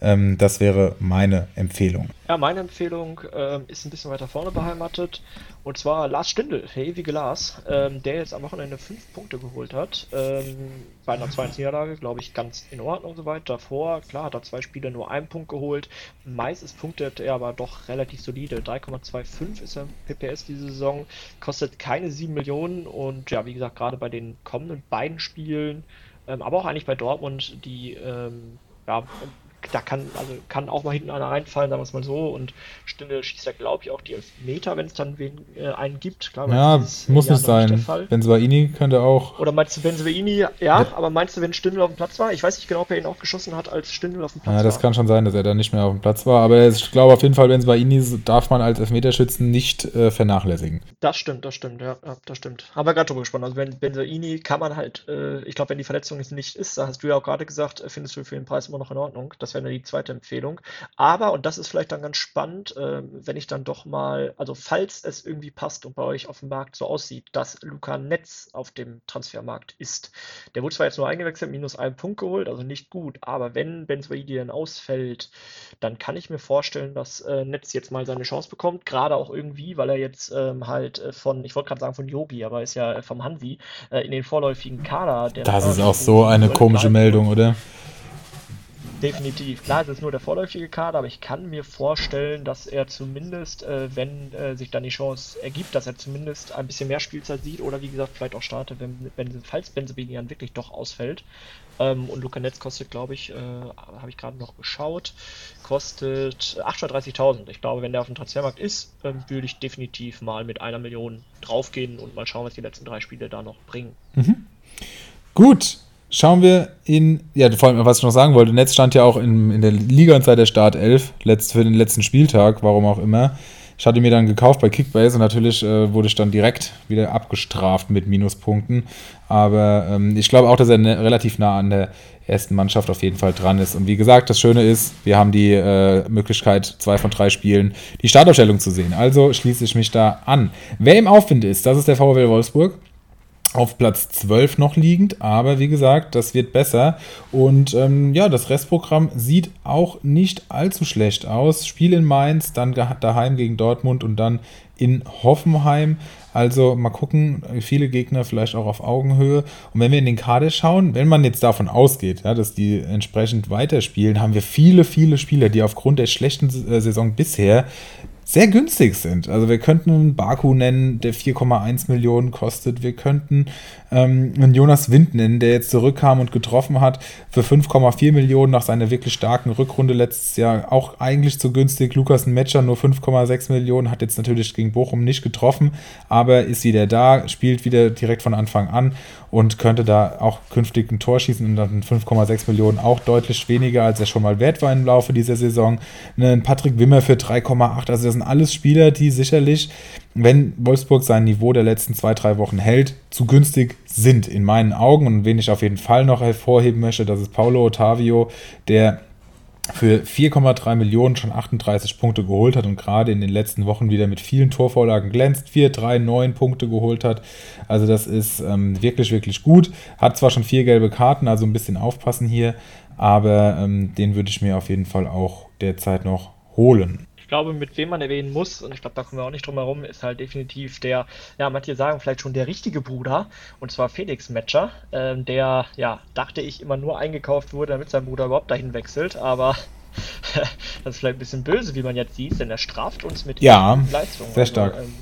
Ähm, das wäre meine Empfehlung. Ja, meine Empfehlung ähm, ist ein bisschen weiter vorne beheimatet. Und zwar Lars Stindl, der ewige Lars, ähm, der jetzt am Wochenende fünf Punkte geholt hat. Ähm, bei einer 2 Niederlage, glaube ich, ganz in Ordnung soweit. Davor, klar, hat er zwei Spiele nur einen Punkt geholt. Meistens punktet er aber doch relativ solide. 3,25 ist er PPS diese Saison. Kostet keine 7 Millionen. Und ja, wie gesagt, gerade bei den kommenden beiden Spielen, ähm, aber auch eigentlich bei Dortmund, die ähm, ja, da kann, also kann auch mal hinten einer reinfallen, sagen wir es mal so. Und Stindel schießt ja, glaube ich, auch die Elfmeter, wenn es dann wen, äh, einen gibt. Klar, ja, muss nicht sein. Benzobaini könnte auch. Oder meinst du Benzobaini? Ja, ja, aber meinst du, wenn Stindel auf dem Platz war? Ich weiß nicht genau, ob er ihn auch geschossen hat, als Stindel auf dem Platz war. Ja, das war. kann schon sein, dass er dann nicht mehr auf dem Platz war. Aber ich glaube auf jeden Fall, Benzobaini darf man als Elfmeterschützen nicht äh, vernachlässigen. Das stimmt, das stimmt, ja, ja das stimmt. Haben wir gerade drüber gesprochen. Also, wenn Benzobaini kann man halt, äh, ich glaube, wenn die Verletzung nicht ist, da hast du ja auch gerade gesagt, findest du für den Preis immer noch in Ordnung. Das wäre die zweite Empfehlung. Aber, und das ist vielleicht dann ganz spannend, äh, wenn ich dann doch mal, also falls es irgendwie passt und bei euch auf dem Markt so aussieht, dass Luca Netz auf dem Transfermarkt ist. Der wurde zwar jetzt nur eingewechselt, minus einen Punkt geholt, also nicht gut, aber wenn Benzoidi dann ausfällt, dann kann ich mir vorstellen, dass äh, Netz jetzt mal seine Chance bekommt, gerade auch irgendwie, weil er jetzt ähm, halt äh, von, ich wollte gerade sagen von Yogi, aber ist ja vom Hansi, äh, in den vorläufigen Kader. das ist auch so eine komische Meldung, oder? Definitiv. Klar, es ist nur der vorläufige Kader, aber ich kann mir vorstellen, dass er zumindest, äh, wenn äh, sich dann die Chance ergibt, dass er zumindest ein bisschen mehr Spielzeit sieht oder wie gesagt vielleicht auch startet, wenn, wenn falls Benzebinian wirklich doch ausfällt. Ähm, und Luca Netz kostet, glaube ich, äh, habe ich gerade noch geschaut, kostet 830.000. Ich glaube, wenn der auf dem Transfermarkt ist, ähm, würde ich definitiv mal mit einer Million draufgehen und mal schauen, was die letzten drei Spiele da noch bringen. Mhm. Gut, Schauen wir in, ja, vor allem, was ich noch sagen wollte, Netz stand ja auch in, in der Liga seit der Startelf, letzt, für den letzten Spieltag, warum auch immer. Ich hatte mir dann gekauft bei Kickbase und natürlich äh, wurde ich dann direkt wieder abgestraft mit Minuspunkten. Aber ähm, ich glaube auch, dass er ne, relativ nah an der ersten Mannschaft auf jeden Fall dran ist. Und wie gesagt, das Schöne ist, wir haben die äh, Möglichkeit, zwei von drei Spielen die Startaufstellung zu sehen. Also schließe ich mich da an. Wer im Aufwind ist, das ist der VfL Wolfsburg auf Platz 12 noch liegend, aber wie gesagt, das wird besser. Und ähm, ja, das Restprogramm sieht auch nicht allzu schlecht aus. Spiel in Mainz, dann daheim gegen Dortmund und dann in Hoffenheim. Also mal gucken, viele Gegner vielleicht auch auf Augenhöhe. Und wenn wir in den Kader schauen, wenn man jetzt davon ausgeht, ja, dass die entsprechend weiterspielen, haben wir viele, viele Spieler, die aufgrund der schlechten äh, Saison bisher sehr günstig sind. Also wir könnten einen Baku nennen, der 4,1 Millionen kostet. Wir könnten ähm, einen Jonas Wind nennen, der jetzt zurückkam und getroffen hat für 5,4 Millionen nach seiner wirklich starken Rückrunde letztes Jahr. Auch eigentlich zu günstig. Lukas Metscher nur 5,6 Millionen, hat jetzt natürlich gegen Bochum nicht getroffen, aber ist wieder da, spielt wieder direkt von Anfang an und könnte da auch künftig ein Tor schießen und dann 5,6 Millionen auch deutlich weniger, als er schon mal wert war im Laufe dieser Saison. Ein Patrick Wimmer für 3,8, also das sind alles Spieler, die sicherlich, wenn Wolfsburg sein Niveau der letzten zwei, drei Wochen hält, zu günstig sind in meinen Augen und wen ich auf jeden Fall noch hervorheben möchte, das ist Paulo Ottavio, der für 4,3 Millionen schon 38 Punkte geholt hat und gerade in den letzten Wochen wieder mit vielen Torvorlagen glänzt, 4, 3, 9 Punkte geholt hat. Also das ist ähm, wirklich, wirklich gut. Hat zwar schon vier gelbe Karten, also ein bisschen aufpassen hier, aber ähm, den würde ich mir auf jeden Fall auch derzeit noch holen. Ich glaube, mit wem man erwähnen muss, und ich glaube, da kommen wir auch nicht drum herum, ist halt definitiv der, ja, manche sagen vielleicht schon der richtige Bruder, und zwar Felix Metscher, ähm, der, ja, dachte ich, immer nur eingekauft wurde, damit sein Bruder überhaupt dahin wechselt, aber das ist vielleicht ein bisschen böse, wie man jetzt sieht, denn er straft uns mit ja, Leistungen. Sehr stark. Also, ähm,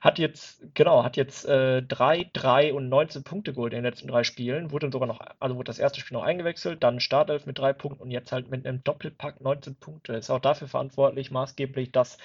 hat jetzt, genau, hat jetzt äh, 3, 3 und 19 Punkte geholt in den letzten drei Spielen. Wurde sogar noch, also wurde das erste Spiel noch eingewechselt, dann Startelf mit 3 Punkten und jetzt halt mit einem Doppelpack 19 Punkte. Ist auch dafür verantwortlich, maßgeblich, dass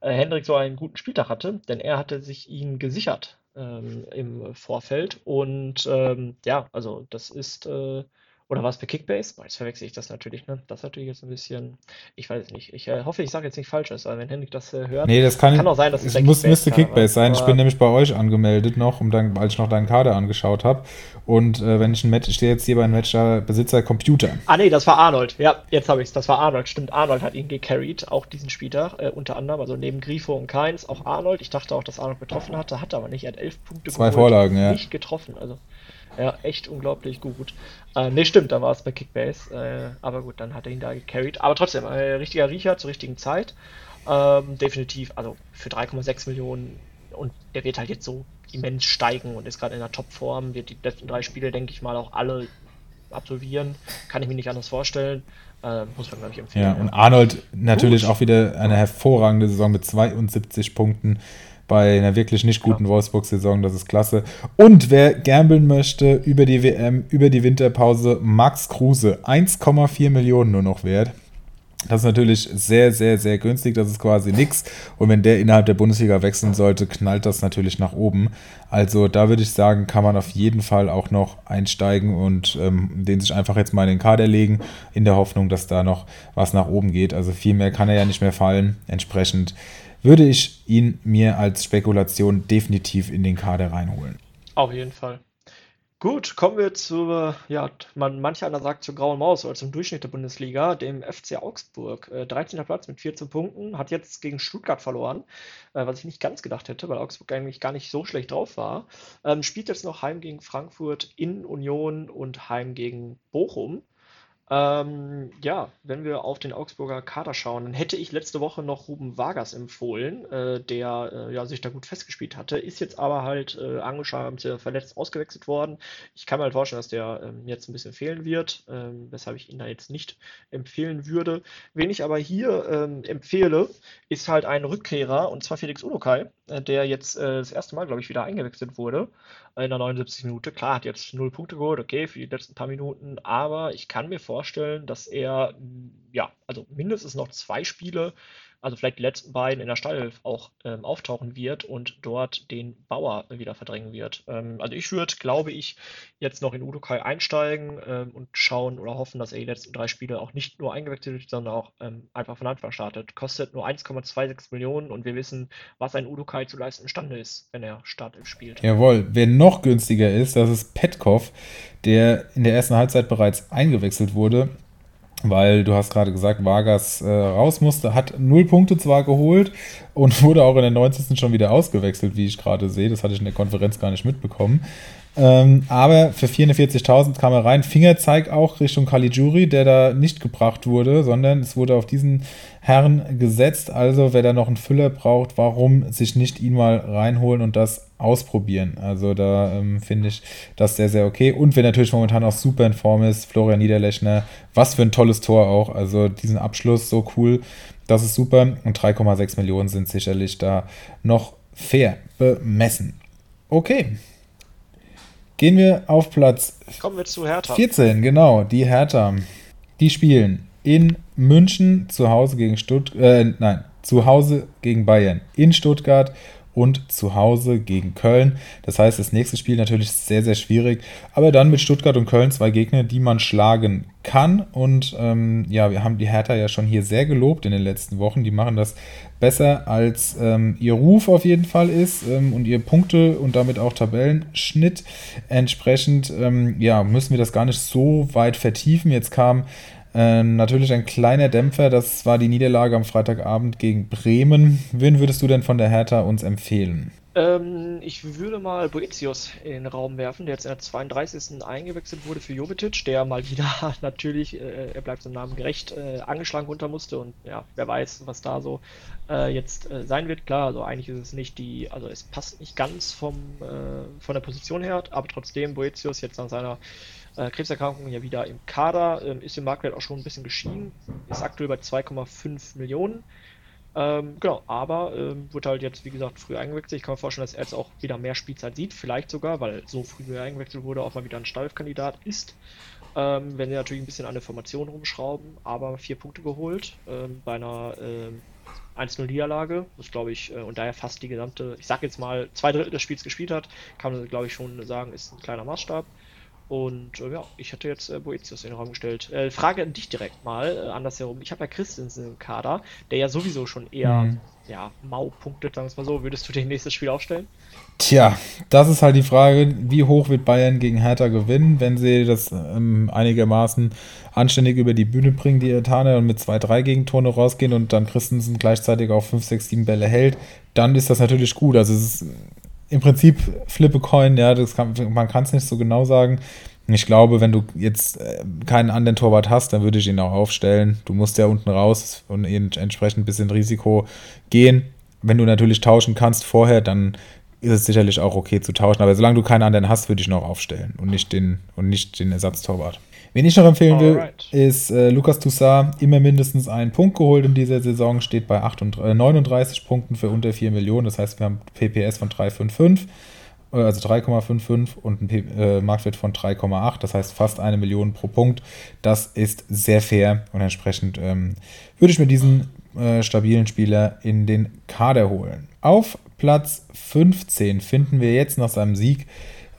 äh, Hendrik so einen guten Spieltag hatte, denn er hatte sich ihn gesichert ähm, im Vorfeld. Und ähm, ja, also das ist. Äh, Oder war es bei Kickbase? Boah, jetzt verwechsel ich das natürlich, ne? Das ist natürlich jetzt ein bisschen, ich weiß es nicht. Ich äh, hoffe, ich sage jetzt nicht Falsches, aber wenn Henrik das äh, hört, Nee, das kann, kann auch sein, dass es es muss, Kickbase müsste Kickbase sein. Ich bin nämlich bei euch angemeldet noch, um dann, als ich noch deinen Kader angeschaut habe. Und äh, wenn ich ein Match, ich stehe jetzt hier bei einem Match, da Besitzer Computer. Ah nee, das war Arnold. Ja, jetzt habe ich es. Das war Arnold. Stimmt, Arnold hat ihn gecarried, auch diesen Spieltag, äh, unter anderem. Also neben Grifo und Keins, auch Arnold. Ich dachte auch, dass Arnold getroffen hatte, hat er aber nicht. Er hat elf Punkte Zwei Vorlagen, ja. Nicht getroffen. Also ja, echt unglaublich gut. Äh, nee, stimmt, da war es bei Kickbase. Äh, aber gut, dann hat er ihn da gecarried. Aber trotzdem, äh, richtiger Riecher zur richtigen Zeit. Ähm, definitiv, also für 3,6 Millionen und der wird halt jetzt so immens steigen und ist gerade in der Topform, wird die letzten drei Spiele, denke ich mal, auch alle absolvieren. Kann ich mir nicht anders vorstellen. Äh, muss man, glaube ich, empfehlen. Ja, und Arnold natürlich Gut. auch wieder eine hervorragende Saison mit 72 Punkten bei einer wirklich nicht guten Wolfsburg-Saison. Das ist klasse. Und wer gambeln möchte über die WM, über die Winterpause, Max Kruse, 1,4 Millionen nur noch wert. Das ist natürlich sehr, sehr, sehr günstig. Das ist quasi nichts. Und wenn der innerhalb der Bundesliga wechseln sollte, knallt das natürlich nach oben. Also da würde ich sagen, kann man auf jeden Fall auch noch einsteigen und ähm, den sich einfach jetzt mal in den Kader legen, in der Hoffnung, dass da noch was nach oben geht. Also viel mehr kann er ja nicht mehr fallen. Entsprechend würde ich ihn mir als Spekulation definitiv in den Kader reinholen. Auf jeden Fall. Gut, kommen wir zu, ja, man, manch einer sagt zur grauen Maus oder zum Durchschnitt der Bundesliga, dem FC Augsburg. Äh, 13. Platz mit 14 Punkten, hat jetzt gegen Stuttgart verloren, äh, was ich nicht ganz gedacht hätte, weil Augsburg eigentlich gar nicht so schlecht drauf war. Ähm, spielt jetzt noch heim gegen Frankfurt, in Union und heim gegen Bochum. Ähm, ja, wenn wir auf den Augsburger Kader schauen, dann hätte ich letzte Woche noch Ruben Vargas empfohlen, äh, der äh, ja, sich da gut festgespielt hatte, ist jetzt aber halt äh, angeschlagen, äh, verletzt ausgewechselt worden. Ich kann mir halt vorstellen, dass der ähm, jetzt ein bisschen fehlen wird, ähm, weshalb ich ihn da jetzt nicht empfehlen würde. Wen ich aber hier ähm, empfehle, ist halt ein Rückkehrer, und zwar Felix Udokai, äh, der jetzt äh, das erste Mal, glaube ich, wieder eingewechselt wurde in der 79 Minute. Klar, hat jetzt null Punkte geholt, okay, für die letzten paar Minuten, aber ich kann mir vorstellen, dass er, ja, also mindestens noch zwei Spiele, also vielleicht die letzten beiden in der Stall auch ähm, auftauchen wird und dort den Bauer wieder verdrängen wird. Ähm, also ich würde, glaube ich, jetzt noch in Udokai einsteigen ähm, und schauen oder hoffen, dass er die letzten drei Spiele auch nicht nur eingewechselt wird, sondern auch ähm, einfach von Anfang startet. Kostet nur 1,26 Millionen und wir wissen, was ein Udokai zu leisten imstande ist, wenn er Startelf spielt. Jawohl, wer noch günstiger ist, das ist Petkov, der in der ersten Halbzeit bereits eingewechselt wurde, weil du hast gerade gesagt, Vargas äh, raus musste, hat null Punkte zwar geholt und wurde auch in der 90. schon wieder ausgewechselt, wie ich gerade sehe. Das hatte ich in der Konferenz gar nicht mitbekommen. Ähm, aber für 440.000 kam er rein. Fingerzeig auch Richtung Caligiuri, der da nicht gebracht wurde, sondern es wurde auf diesen Herrn gesetzt. Also, wer da noch einen Füller braucht, warum sich nicht ihn mal reinholen und das ausprobieren? Also, da ähm, finde ich das sehr, sehr okay. Und wer natürlich momentan auch super in Form ist, Florian Niederlechner, was für ein tolles Tor auch. Also, diesen Abschluss so cool. Das ist super. Und 3,6 Millionen sind sicherlich da noch fair bemessen. Okay. Gehen wir auf Platz Kommen wir zu Hertha. 14, genau, die Hertha. Die spielen in München zu Hause gegen Stuttgart, äh, nein, zu Hause gegen Bayern, in Stuttgart und zu Hause gegen Köln. Das heißt, das nächste Spiel natürlich sehr, sehr schwierig. Aber dann mit Stuttgart und Köln zwei Gegner, die man schlagen kann. Und ähm, ja, wir haben die Hertha ja schon hier sehr gelobt in den letzten Wochen. Die machen das besser, als ähm, ihr Ruf auf jeden Fall ist ähm, und ihr Punkte und damit auch Tabellenschnitt. Entsprechend ähm, ja, müssen wir das gar nicht so weit vertiefen. Jetzt kam ähm, natürlich ein kleiner Dämpfer, das war die Niederlage am Freitagabend gegen Bremen. Wen würdest du denn von der Hertha uns empfehlen? Ähm, ich würde mal Boetius in den Raum werfen, der jetzt in der 32. eingewechselt wurde für Jovetic, der mal wieder natürlich, äh, er bleibt seinem Namen gerecht, äh, angeschlagen runter musste und ja, wer weiß, was da so äh, jetzt äh, sein wird. Klar, also eigentlich ist es nicht die, also es passt nicht ganz vom, äh, von der Position her, aber trotzdem Boetius jetzt nach seiner äh, Krebserkrankung ja wieder im Kader, ähm, ist im Marktwert auch schon ein bisschen gestiegen, ist aktuell bei 2,5 Millionen. Ähm, genau, aber ähm, wird halt jetzt, wie gesagt, früh eingewechselt. Ich kann mir vorstellen, dass er jetzt auch wieder mehr Spielzeit sieht, vielleicht sogar, weil so früh eingewechselt wurde, auch mal wieder ein Stallkandidat ist. Ähm, wenn sie natürlich ein bisschen an der Formation rumschrauben, aber vier Punkte geholt ähm, bei einer ähm, 1-0-Niederlage. Das glaube ich, äh, und daher fast die gesamte, ich sag jetzt mal, zwei Drittel des Spiels gespielt hat, kann man glaube ich schon sagen, ist ein kleiner Maßstab. Und äh, ja, ich hatte jetzt äh, Boetius in den Raum gestellt. Äh, Frage an dich direkt mal, äh, andersherum. Ich habe ja Christensen im Kader, der ja sowieso schon eher mhm. ja, mau punktet, sagen wir es mal so. Würdest du den nächstes Spiel aufstellen? Tja, das ist halt die Frage, wie hoch wird Bayern gegen Hertha gewinnen, wenn sie das ähm, einigermaßen anständig über die Bühne bringen, die Etane, und mit zwei, drei Gegentore rausgehen und dann Christensen gleichzeitig auf 5, 6, 7 Bälle hält, dann ist das natürlich gut. Also es ist im Prinzip Flippe Coin, ja, das kann, man kann es nicht so genau sagen. Ich glaube, wenn du jetzt äh, keinen anderen Torwart hast, dann würde ich ihn auch aufstellen. Du musst ja unten raus und entsprechend ein bisschen Risiko gehen. Wenn du natürlich tauschen kannst vorher, dann ist es sicherlich auch okay zu tauschen. Aber solange du keinen anderen hast, würde ich noch aufstellen und nicht den, und nicht den Ersatztorwart. Wen ich noch empfehlen will, Alright. ist äh, Lukas Toussaint. Immer mindestens einen Punkt geholt in dieser Saison, steht bei 38, äh, 39 Punkten für unter 4 Millionen. Das heißt, wir haben PPS von 3,55, äh, also 3,55 und einen äh, Marktwert von 3,8. Das heißt, fast eine Million pro Punkt. Das ist sehr fair und entsprechend ähm, würde ich mir diesen äh, stabilen Spieler in den Kader holen. Auf Platz 15 finden wir jetzt nach seinem Sieg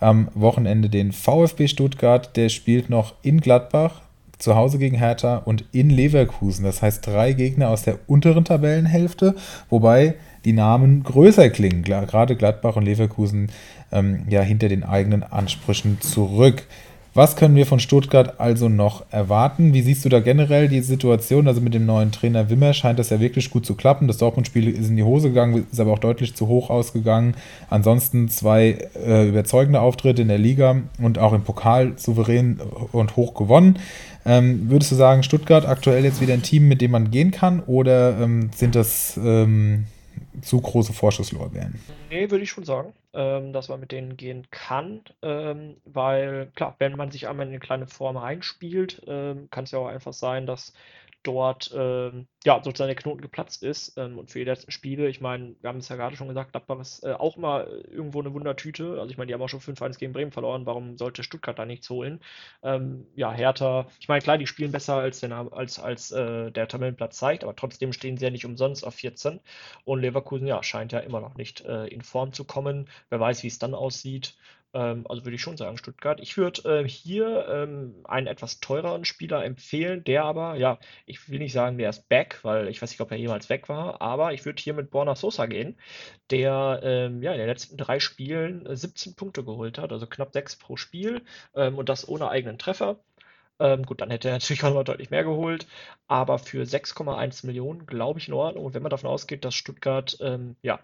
am Wochenende den VfB Stuttgart. Der spielt noch in Gladbach, zu Hause gegen Hertha und in Leverkusen. Das heißt drei Gegner aus der unteren Tabellenhälfte, wobei die Namen größer klingen. Gerade Gladbach und Leverkusen ähm, ja hinter den eigenen Ansprüchen zurück. Was können wir von Stuttgart also noch erwarten? Wie siehst du da generell die Situation? Also mit dem neuen Trainer Wimmer scheint das ja wirklich gut zu klappen. Das Dortmund-Spiel ist in die Hose gegangen, ist aber auch deutlich zu hoch ausgegangen. Ansonsten zwei äh, überzeugende Auftritte in der Liga und auch im Pokal souverän und hoch gewonnen. Ähm, würdest du sagen, Stuttgart aktuell jetzt wieder ein Team, mit dem man gehen kann? Oder ähm, sind das ähm, zu große Vorschusslorbeeren? Nee, würde ich schon sagen, dass man mit denen gehen kann, ähm, weil klar, wenn man sich einmal in eine kleine Form reinspielt, ähm, kann es ja auch einfach sein, dass dort ähm, ja, sozusagen der Knoten geplatzt ist. Ähm, und für die letzten Spiele, ich meine, wir haben es ja gerade schon gesagt, Gladbach ist äh, auch mal irgendwo eine Wundertüte. Also ich meine, die haben auch schon 5-1 gegen Bremen verloren. Warum sollte Stuttgart da nichts holen? Ähm, ja, Hertha, ich meine, klar, die spielen besser als, den, als, als äh, der Tabellenplatz zeigt, aber trotzdem stehen sie ja nicht umsonst auf 14. Und Leverkusen, ja, scheint ja immer noch nicht äh, in Form zu kommen. Wer weiß, wie es dann aussieht. Ähm, also würde ich schon sagen, Stuttgart. Ich würde äh, hier ähm, einen etwas teureren Spieler empfehlen, der aber, ja, ich will nicht sagen, der ist back, weil ich weiß nicht, ob er jemals weg war, aber ich würde hier mit Borna Sosa gehen, der ähm, ja, in den letzten drei Spielen 17 Punkte geholt hat, also knapp 6 pro Spiel ähm, und das ohne eigenen Treffer. Ähm, gut, dann hätte er natürlich auch noch deutlich mehr geholt, aber für 6,1 Millionen glaube ich in Ordnung. Und wenn man davon ausgeht, dass Stuttgart ähm, ja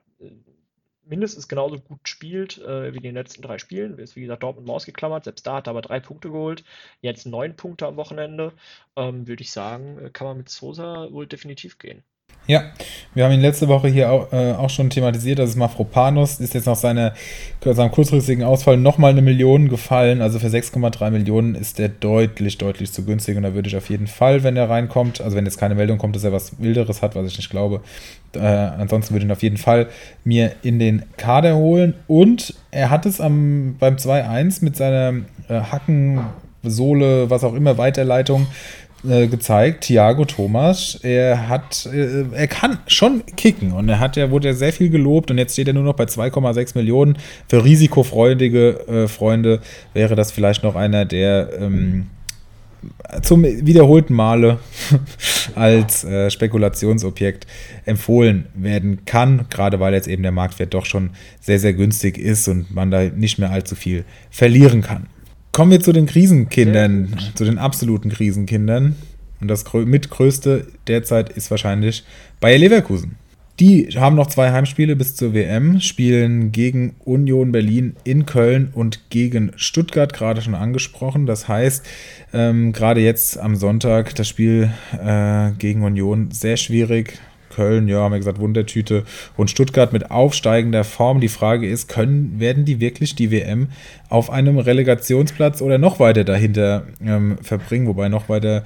mindestens genauso gut spielt äh, wie in den letzten drei Spielen. Ist wie gesagt Dortmund ausgeklammert, selbst da hat er aber drei Punkte geholt. Jetzt neun Punkte am Wochenende. Ähm, Würde ich sagen, äh, kann man mit Sosa wohl definitiv gehen. Ja, wir haben ihn letzte Woche hier auch, äh, auch schon thematisiert. Das ist Mafropanos. Ist jetzt nach seiner, seinem kurzfristigen Ausfall nochmal eine Million gefallen. Also für 6,3 Millionen ist der deutlich, deutlich zu günstig. Und da würde ich auf jeden Fall, wenn er reinkommt, also wenn jetzt keine Meldung kommt, dass er was Wilderes hat, was ich nicht glaube, äh, ansonsten würde ich ihn auf jeden Fall mir in den Kader holen. Und er hat es am, beim 2-1 mit seiner äh, Hacken. Sohle, was auch immer, Weiterleitung äh, gezeigt, Thiago Thomas, er hat, äh, er kann schon kicken und er hat ja, wurde ja sehr viel gelobt und jetzt steht er nur noch bei 2,6 Millionen. Für risikofreudige äh, Freunde wäre das vielleicht noch einer, der ähm, zum wiederholten Male als äh, Spekulationsobjekt empfohlen werden kann, gerade weil jetzt eben der Marktwert doch schon sehr, sehr günstig ist und man da nicht mehr allzu viel verlieren kann. Kommen wir zu den Krisenkindern, zu den absoluten Krisenkindern. Und das mitgrößte derzeit ist wahrscheinlich Bayer Leverkusen. Die haben noch zwei Heimspiele bis zur WM, spielen gegen Union Berlin in Köln und gegen Stuttgart, gerade schon angesprochen. Das heißt, ähm, gerade jetzt am Sonntag das Spiel äh, gegen Union sehr schwierig. Köln, ja, haben wir gesagt, Wundertüte. Und Stuttgart mit aufsteigender Form. Die Frage ist, können, werden die wirklich die WM auf einem Relegationsplatz oder noch weiter dahinter ähm, verbringen? Wobei noch weiter,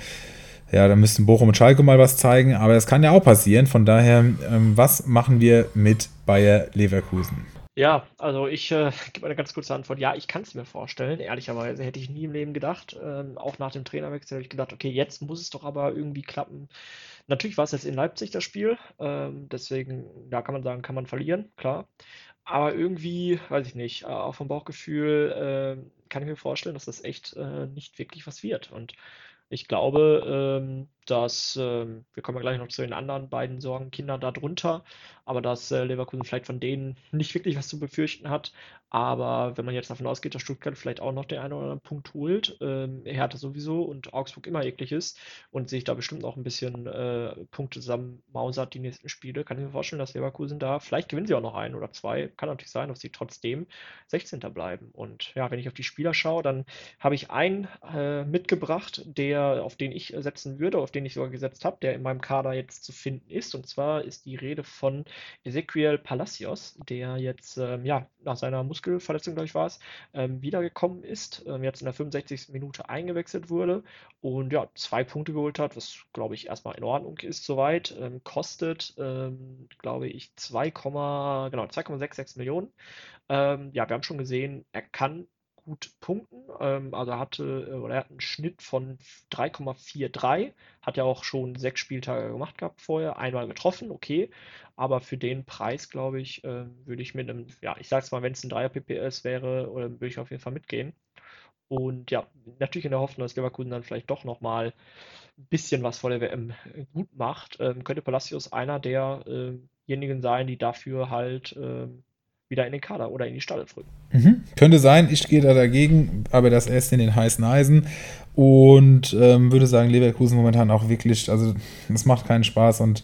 ja, da müssten Bochum und Schalke mal was zeigen. Aber das kann ja auch passieren. Von daher, ähm, was machen wir mit Bayer Leverkusen? Ja, also ich äh, gebe eine ganz kurze Antwort. Ja, ich kann es mir vorstellen. Ehrlicherweise hätte ich nie im Leben gedacht. Ähm, auch nach dem Trainerwechsel habe ich gedacht, okay, jetzt muss es doch aber irgendwie klappen. Natürlich war es jetzt in Leipzig das Spiel. Ähm, deswegen, ja, kann man sagen, kann man verlieren, klar. aber irgendwie, weiß ich nicht, auch vom Bauchgefühl äh, kann ich mir vorstellen, dass das echt äh, nicht wirklich was wird. Und ich glaube, ähm, dass, ähm, wir kommen ja gleich noch zu den anderen beiden Sorgenkindern darunter, aber dass äh, Leverkusen vielleicht von denen nicht wirklich was zu befürchten hat. Aber wenn man jetzt davon ausgeht, dass Stuttgart vielleicht auch noch den einen oder anderen Punkt holt, ähm, Hertha sowieso und Augsburg immer eklig ist und sich da bestimmt auch ein bisschen äh, Punkte zusammenmausert die nächsten Spiele, kann ich mir vorstellen, dass Leverkusen da, vielleicht gewinnen sie auch noch einen oder zwei, kann natürlich sein, dass sie trotzdem 16. bleiben. Und ja, wenn ich auf die Spieler schaue, dann habe ich einen äh, mitgebracht, der, auf den ich setzen würde, auf den ich sogar gesetzt habe, der in meinem Kader jetzt zu finden ist. Und zwar ist die Rede von Ezequiel Palacios, der jetzt ähm, ja, nach seiner Muskelverletzung, glaube ich, war es, ähm, wiedergekommen ist, ähm, jetzt in der 65. Minute eingewechselt wurde und ja, zwei Punkte geholt hat, was glaube ich erstmal in Ordnung ist soweit. Ähm, kostet, ähm, glaube ich, 2, genau, 2,66 Millionen. Ähm, ja, wir haben schon gesehen, er kann gut punkten. Ähm, also hatte äh, oder er hat einen Schnitt von 3,43. Hat ja auch schon sechs Spieltage gemacht gehabt vorher, einmal getroffen, okay. Aber für den Preis, glaube ich, äh, würde ich mit einem, ja, ich sag's mal, wenn es ein 3er PPS wäre, oder würde ich auf jeden Fall mitgehen. Und ja, natürlich in der Hoffnung, dass Leverkusen dann vielleicht doch nochmal ein bisschen was vor der WM gut macht, ähm, könnte Palacios einer derjenigen sein, die dafür halt ähm, wieder in den Kader oder in die Stalle drücken. Mhm. Könnte sein, ich gehe da dagegen, aber das erst in den heißen Eisen und ähm, würde sagen, Leverkusen momentan auch wirklich, also es macht keinen Spaß und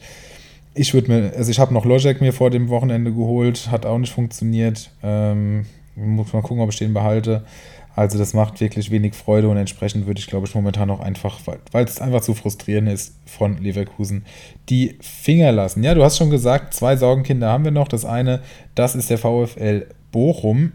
ich würde mir, also ich habe noch Lojek mir vor dem Wochenende geholt, hat auch nicht funktioniert. Ähm, muss mal gucken, ob ich den behalte. Also das macht wirklich wenig Freude und entsprechend würde ich, glaube ich, momentan auch einfach, weil es einfach zu frustrierend ist, von Leverkusen die Finger lassen. Ja, du hast schon gesagt, zwei Sorgenkinder haben wir noch. Das eine, das ist der VfL Bochum.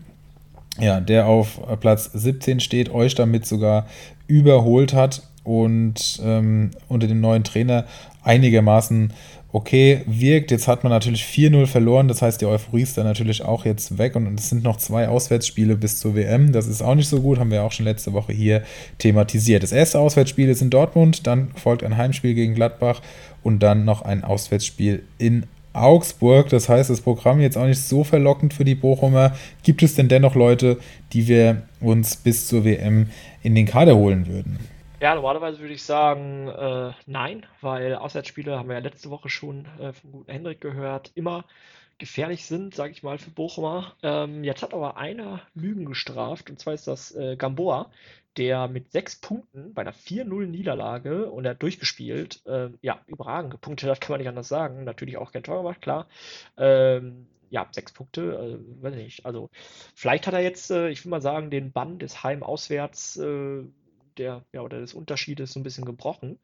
Ja, der auf Platz 17 steht, euch damit sogar überholt hat und ähm, unter dem neuen Trainer einigermaßen okay wirkt. Jetzt hat man natürlich 4-0 verloren, das heißt, die Euphorie ist dann natürlich auch jetzt weg und es sind noch zwei Auswärtsspiele bis zur WM. Das ist auch nicht so gut, haben wir auch schon letzte Woche hier thematisiert. Das erste Auswärtsspiel ist in Dortmund, dann folgt ein Heimspiel gegen Gladbach und dann noch ein Auswärtsspiel in Augsburg. Das heißt, das Programm jetzt auch nicht so verlockend für die Bochumer. Gibt es denn dennoch Leute, die wir uns bis zur WM in den Kader holen würden? Ja, normalerweise würde ich sagen, äh, nein, weil Auswärtsspiele haben wir ja letzte Woche schon äh, vom guten Hendrik gehört, immer gefährlich sind, sage ich mal, für Bochumer. Ähm, jetzt hat aber einer Lügen gestraft, und zwar ist das äh, Gamboa, der mit sechs Punkten bei einer 4-0-Niederlage und er hat durchgespielt, äh, ja, überragend gepunktet hat, kann man nicht anders sagen. Natürlich auch kein Tor gemacht, klar. Ähm, ja, sechs Punkte, äh, weiß ich nicht. Also, vielleicht hat er jetzt, äh, ich will mal sagen, den Bann des Heim-Auswärts äh, der, ja, oder des Unterschiedes so ein bisschen gebrochen.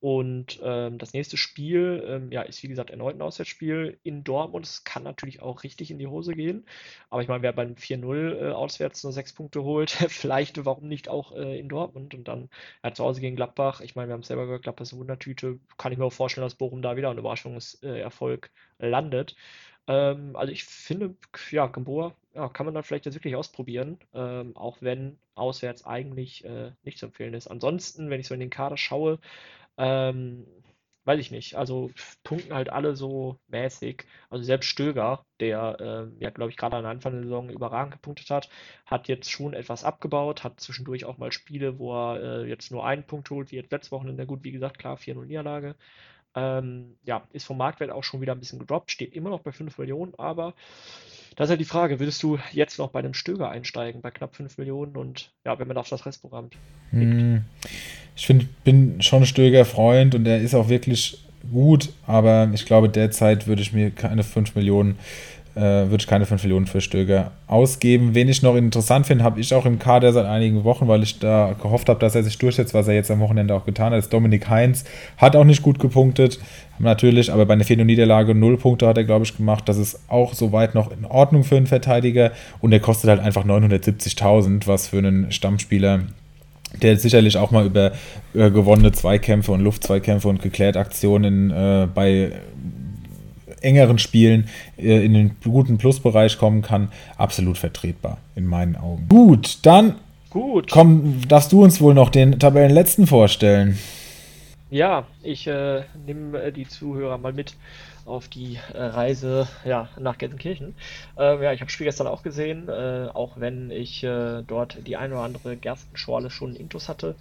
Und ähm, das nächste Spiel, ähm, ja, ist wie gesagt erneut ein Auswärtsspiel in Dortmund. Es kann natürlich auch richtig in die Hose gehen. Aber ich meine, wer beim 4-0 äh, auswärts nur sechs Punkte holt, vielleicht, warum nicht auch äh, in Dortmund? Und dann ja, zu Hause gegen Gladbach. Ich meine, wir haben es selber gehört, Gladbach ist eine Wundertüte. Kann ich mir auch vorstellen, dass Bochum da wieder ein Überraschungserfolg landet. Ähm, also ich finde, ja, Gamboa ja, kann man dann vielleicht jetzt wirklich ausprobieren, ähm, auch wenn auswärts eigentlich äh, nicht zu empfehlen ist. Ansonsten, wenn ich so in den Kader schaue, ähm, weiß ich nicht. Also punkten halt alle so mäßig. Also selbst Stöger, der äh, ja, glaube ich, gerade am Anfang der Saison überragend gepunktet hat, hat jetzt schon etwas abgebaut, hat zwischendurch auch mal Spiele, wo er äh, jetzt nur einen Punkt holt, wie jetzt letzte Woche. Gut, wie gesagt, klar, 4-0 Niederlage. Ähm, ja, ist vom Marktwert auch schon wieder ein bisschen gedroppt, steht immer noch bei 5 Millionen, aber da ist halt die Frage, würdest du jetzt noch bei einem Stöger einsteigen, bei knapp 5 Millionen und ja, wenn man auf das Restprogramm hm. Ich find, bin schon Stöger-Freund und er ist auch wirklich gut, aber ich glaube, derzeit würde ich mir keine 5 Millionen äh, würde ich keine 5 Millionen für Stöger ausgeben. Wen ich noch interessant finde, habe ich auch im Kader seit einigen Wochen, weil ich da gehofft habe, dass er sich durchsetzt, was er jetzt am Wochenende auch getan hat. ist Dominik Heinz hat auch nicht gut gepunktet, natürlich, aber bei einer 4 Niederlage 0 Punkte hat er, glaube ich, gemacht. Das ist auch soweit noch in Ordnung für einen Verteidiger und er kostet halt einfach 970.000, was für einen Stammspieler der sicherlich auch mal über äh, gewonnene Zweikämpfe und Luftzweikämpfe und geklärt Aktionen äh, bei engeren Spielen äh, in den guten Plusbereich kommen kann, absolut vertretbar in meinen Augen. Gut, dann Gut. Komm, darfst du uns wohl noch den Tabellenletzten vorstellen? Ja, ich äh, nehme äh, die Zuhörer mal mit auf die äh, Reise ja, nach Gelsenkirchen. Ähm, ja, ich habe das Spiel gestern auch gesehen, äh, auch wenn ich äh, dort die eine oder andere Gerstenschorle schon Intus hatte.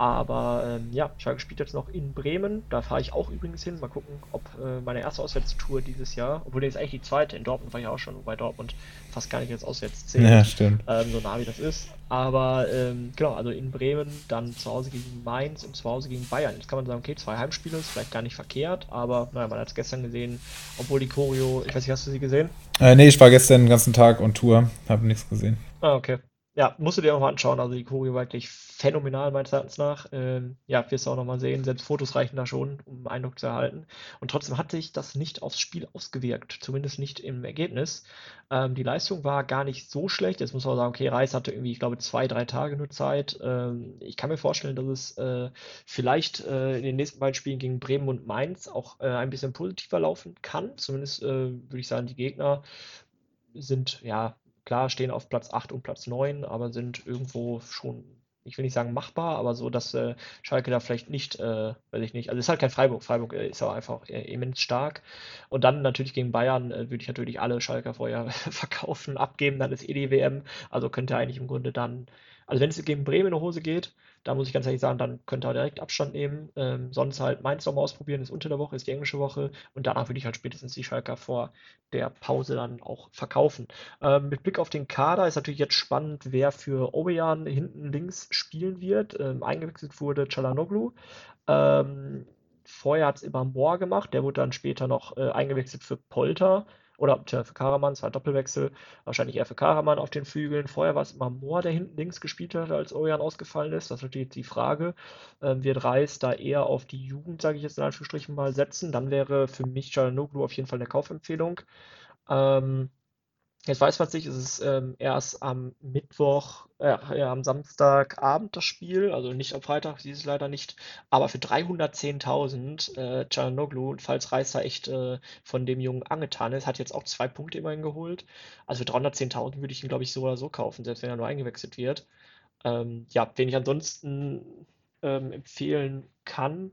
Aber ähm, ja, Schalke spielt jetzt noch in Bremen. Da fahre ich auch übrigens hin. Mal gucken, ob äh, meine erste Auswärtstour dieses Jahr, obwohl ist eigentlich die zweite. In Dortmund war ich auch schon, wobei Dortmund fast gar nicht als auswärts zählt. Ja, stimmt. Ähm, so nah wie das ist. Aber ähm, genau, also in Bremen, dann zu Hause gegen Mainz und zu Hause gegen Bayern. Jetzt kann man sagen, okay, zwei Heimspiele ist vielleicht gar nicht verkehrt, aber naja, man hat es gestern gesehen, obwohl die Choreo, ich weiß nicht, hast du sie gesehen? Äh, nee, ich war gestern den ganzen Tag on Tour, habe nichts gesehen. Ah, okay. Ja, musst du dir auch mal anschauen. Also die Choreo war wirklich phänomenal meines Erachtens nach. Ähm, ja, wirst du auch nochmal sehen. Selbst Fotos reichen da schon, um einen Eindruck zu erhalten. Und trotzdem hat sich das nicht aufs Spiel ausgewirkt. Zumindest nicht im Ergebnis. Ähm, die Leistung war gar nicht so schlecht. Jetzt muss man sagen, okay, Reis hatte irgendwie, ich glaube, zwei, drei Tage nur Zeit. Ähm, ich kann mir vorstellen, dass es äh, vielleicht äh, in den nächsten beiden Spielen gegen Bremen und Mainz auch äh, ein bisschen positiver laufen kann. Zumindest äh, würde ich sagen, die Gegner sind ja klar, stehen auf Platz 8 und Platz 9, aber sind irgendwo schon, ich will nicht sagen machbar, aber so, dass äh, Schalke da vielleicht nicht, äh, weiß ich nicht, also es ist halt kein Freiburg. Freiburg äh, ist auch einfach äh, immens stark. Und dann natürlich gegen Bayern äh, würde ich natürlich alle Schalker vorher verkaufen, abgeben, dann ist eh die WM. Also könnte eigentlich im Grunde dann, also wenn es gegen Bremen in die Hose geht, da muss ich ganz ehrlich sagen, dann könnte er direkt Abstand nehmen. Ähm, sonst halt Mainz nochmal ausprobieren, ist unter der Woche, ist die englische Woche. Und danach würde ich halt spätestens die Schalker vor der Pause dann auch verkaufen. Ähm, mit Blick auf den Kader ist natürlich jetzt spannend, wer für Obejan hinten links spielen wird. Ähm, eingewechselt wurde Chalanoglu. Ähm, vorher hat es immer Moore gemacht, der wurde dann später noch äh, eingewechselt für Polter. Oder für Karaman, zwei Doppelwechsel. Wahrscheinlich eher für Karaman auf den Flügeln. Vorher war es immer Mohr, der hinten links gespielt hat, als Orian ausgefallen ist. Das ist natürlich die Frage. Ähm, wird Reis da eher auf die Jugend, sage ich jetzt in Anführungsstrichen mal, setzen? Dann wäre für mich Çalhanoğlu auf jeden Fall eine Kaufempfehlung. Ähm, Jetzt weiß man es nicht, es ist ähm, erst am Mittwoch, äh, ja, am Samstagabend das Spiel, also nicht am Freitag, dieses leider nicht, aber für 310.000 äh, Çalhanoğlu, falls Reis da echt äh, von dem Jungen angetan ist, hat jetzt auch zwei Punkte immerhin geholt. Also für 310.000 würde ich ihn, glaube ich, so oder so kaufen, selbst wenn er nur eingewechselt wird. Ähm, ja, wen ich ansonsten ähm, empfehlen kann,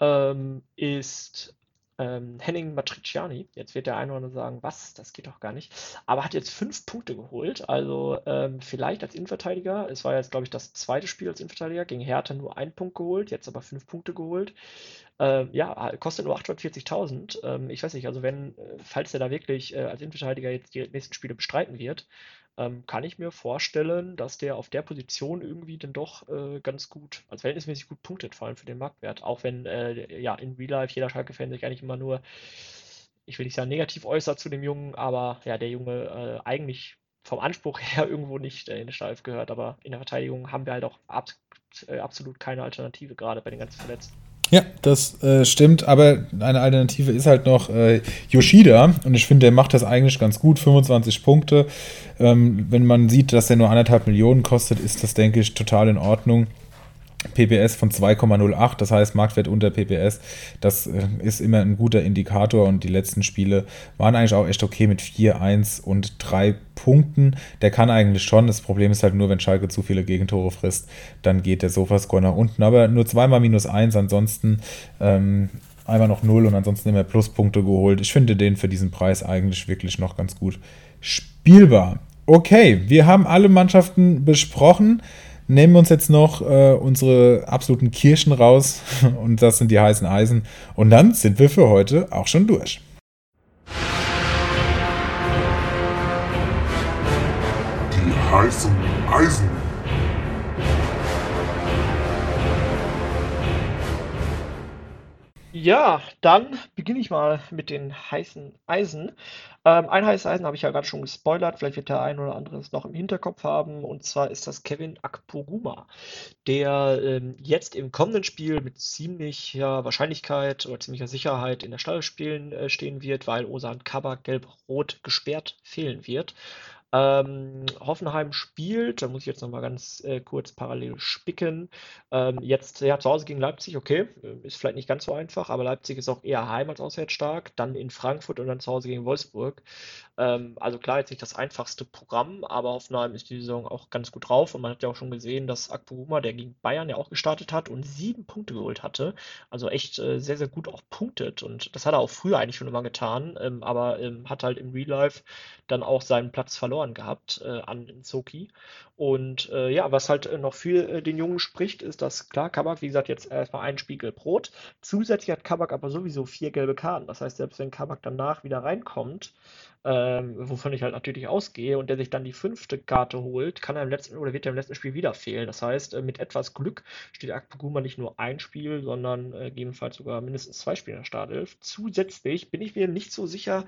ähm, ist ähm, Henning Matriciani. Jetzt wird der eine oder andere sagen, was, das geht doch gar nicht. Aber hat jetzt fünf Punkte geholt. Also ähm, vielleicht als Innenverteidiger. Es war jetzt, glaube ich, das zweite Spiel als Innenverteidiger. Gegen Hertha nur einen Punkt geholt, jetzt aber fünf Punkte geholt. Ähm, ja, kostet nur 840.000. Ähm, ich weiß nicht, also wenn, äh, falls er da wirklich äh, als Innenverteidiger jetzt die nächsten Spiele bestreiten wird, ähm, kann ich mir vorstellen, dass der auf der Position irgendwie dann doch äh, ganz gut, also verhältnismäßig gut punktet, vor allem für den Marktwert. Auch wenn äh, ja in Real Life jeder Schalke-Fan sich eigentlich immer nur, ich will nicht sagen negativ äußert zu dem Jungen, aber ja, der Junge äh, eigentlich vom Anspruch her irgendwo nicht äh, in der Startelf gehört, aber in der Verteidigung haben wir halt auch ab, äh, absolut keine Alternative, gerade bei den ganzen Verletzten. Ja, das äh, stimmt, aber eine Alternative ist halt noch äh, Yoshida und ich finde, der macht das eigentlich ganz gut, 25 Punkte. Ähm, wenn man sieht, dass er nur anderthalb Millionen kostet, ist das, denke ich, total in Ordnung. PPS von 2,08, das heißt Marktwert unter PPS. Das äh, ist immer ein guter Indikator und die letzten Spiele waren eigentlich auch echt okay mit 4, 1 und 3 Punkten. Der kann eigentlich schon. Das Problem ist halt nur, wenn Schalke zu viele Gegentore frisst, dann geht der Sofascore nach unten. Aber nur zweimal minus 1, ansonsten ähm, einmal noch 0 und ansonsten immer Pluspunkte geholt. Ich finde den für diesen Preis eigentlich wirklich noch ganz gut spielbar. Okay, wir haben alle Mannschaften besprochen nehmen wir uns jetzt noch äh, unsere absoluten Kirschen raus und das sind die heißen Eisen. Und dann sind wir für heute auch schon durch. Die heißen Eisen. Ja, dann beginne ich mal mit den heißen Eisen. Ähm, ein heißes Eisen habe ich ja gerade schon gespoilert, vielleicht wird der ein oder andere es noch im Hinterkopf haben, und zwar ist das Kevin Akpoguma, der ähm, jetzt im kommenden Spiel mit ziemlicher Wahrscheinlichkeit oder ziemlicher Sicherheit in der Stalle spielen, äh, stehen wird, weil Osan Kabak gelb-rot gesperrt fehlen wird. Ähm, Hoffenheim spielt, da muss ich jetzt nochmal ganz äh, kurz parallel spicken. Ähm, jetzt ja, zu Hause gegen Leipzig, okay, äh, ist vielleicht nicht ganz so einfach, aber Leipzig ist auch eher heim als auswärts stark. Dann in Frankfurt und dann zu Hause gegen Wolfsburg. Ähm, also klar, jetzt nicht das einfachste Programm, aber Hoffenheim ist die Saison auch ganz gut drauf und man hat ja auch schon gesehen, dass Akpoguma, der gegen Bayern ja auch gestartet hat und sieben Punkte geholt hatte, also echt äh, sehr, sehr gut auch punktet und das hat er auch früher eigentlich schon immer getan, ähm, aber ähm, hat halt im Real Life dann auch seinen Platz verloren gehabt äh, an Inzoki. Und äh, ja, was halt äh, noch für äh, den Jungen spricht, ist, dass klar, Kabak, wie gesagt, jetzt erstmal ein Spiegel Brot. Zusätzlich hat Kabak aber sowieso vier gelbe Karten. Das heißt, selbst wenn Kabak danach wieder reinkommt, ähm, wovon ich halt natürlich ausgehe, und der sich dann die fünfte Karte holt, kann er im letzten oder wird er im letzten Spiel wieder fehlen. Das heißt, äh, mit etwas Glück steht Akpoguma nicht nur ein Spiel, sondern äh, gegebenenfalls sogar mindestens zwei Spiele in der Startelf. Zusätzlich bin ich mir nicht so sicher,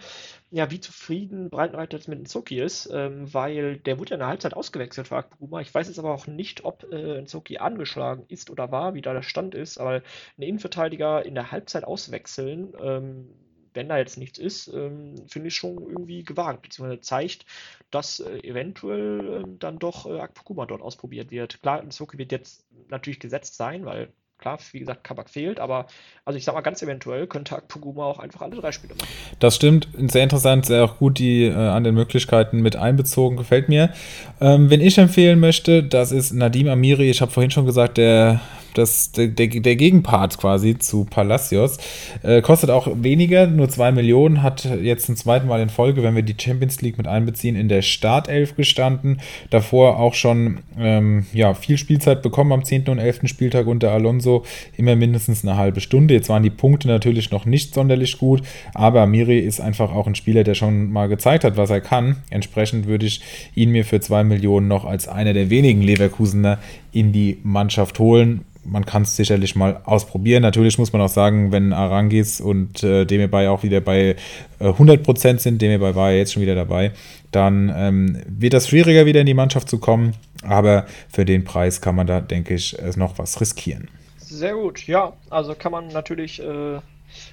ja, wie zufrieden Breitenreiter jetzt mit Nzoki ist, ähm, weil der wurde ja in der Halbzeit ausgewechselt für Akpoguma. Ich weiß jetzt aber auch nicht, ob äh, Nzoki angeschlagen ist oder war, wie da der Stand ist, aber ein Innenverteidiger in der Halbzeit auswechseln, ähm, wenn da jetzt nichts ist, ähm, finde ich schon irgendwie gewagt, beziehungsweise zeigt, dass äh, eventuell äh, dann doch äh, Akpoguma dort ausprobiert wird. Klar, Nsoki wird jetzt natürlich gesetzt sein, weil klar, wie gesagt, Kabak fehlt, aber also ich sag mal, ganz eventuell könnte Akpoguma auch einfach alle drei Spiele machen. Das stimmt, sehr interessant, sehr auch gut die äh, an den Möglichkeiten mit einbezogen, gefällt mir. Ähm, wenn ich empfehlen möchte, das ist Nadim Amiri, ich habe vorhin schon gesagt, der das, der, der, Gegenpart quasi zu Palacios. Äh, kostet auch weniger, nur 2 Millionen, hat jetzt zum zweiten Mal in Folge, wenn wir die Champions League mit einbeziehen, in der Startelf gestanden. Davor auch schon ähm, ja, viel Spielzeit bekommen am 10. und 11. Spieltag unter Alonso. Immer mindestens eine halbe Stunde. Jetzt waren die Punkte natürlich noch nicht sonderlich gut, aber Amiri ist einfach auch ein Spieler, der schon mal gezeigt hat, was er kann. Entsprechend würde ich ihn mir für 2 Millionen noch als einer der wenigen Leverkusener in die Mannschaft holen man kann es sicherlich mal ausprobieren. Natürlich muss man auch sagen, wenn Arangis und äh, Demirbay auch wieder bei äh, 100% sind, Demirbay war ja jetzt schon wieder dabei, dann ähm, wird das schwieriger, wieder in die Mannschaft zu kommen. Aber für den Preis kann man da, denke ich, noch was riskieren. Sehr gut, ja. Also kann man natürlich äh,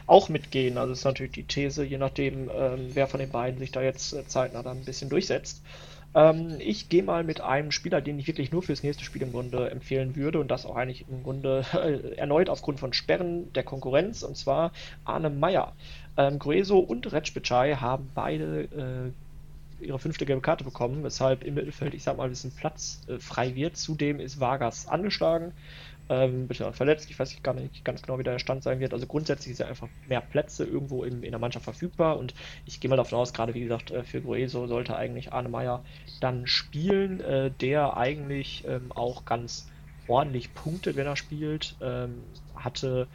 auch mitgehen. Also ist natürlich die These, je nachdem, ähm, wer von den beiden sich da jetzt äh, zeitnah dann ein bisschen durchsetzt. Ähm, ich gehe mal mit einem Spieler, den ich wirklich nur fürs nächste Spiel im Grunde empfehlen würde und das auch eigentlich im Grunde äh, erneut aufgrund von Sperren der Konkurrenz und zwar Arne Meyer. Ähm, Grueso und Retschbitschei haben beide äh, ihre fünfte gelbe Karte bekommen, weshalb im Mittelfeld, ich sag mal, ein bisschen Platz äh, frei wird. Zudem ist Vargas angeschlagen ähm, bitte verletzt. Ich weiß gar nicht ganz genau, wie der Stand sein wird. Also grundsätzlich ist ja einfach mehr Plätze irgendwo in, in der Mannschaft verfügbar und ich gehe mal davon aus, gerade wie gesagt, äh, für Grueso sollte eigentlich Arne Meyer dann spielen, äh, der eigentlich ähm, auch ganz ordentlich punktet, wenn er spielt. Ähm, hatte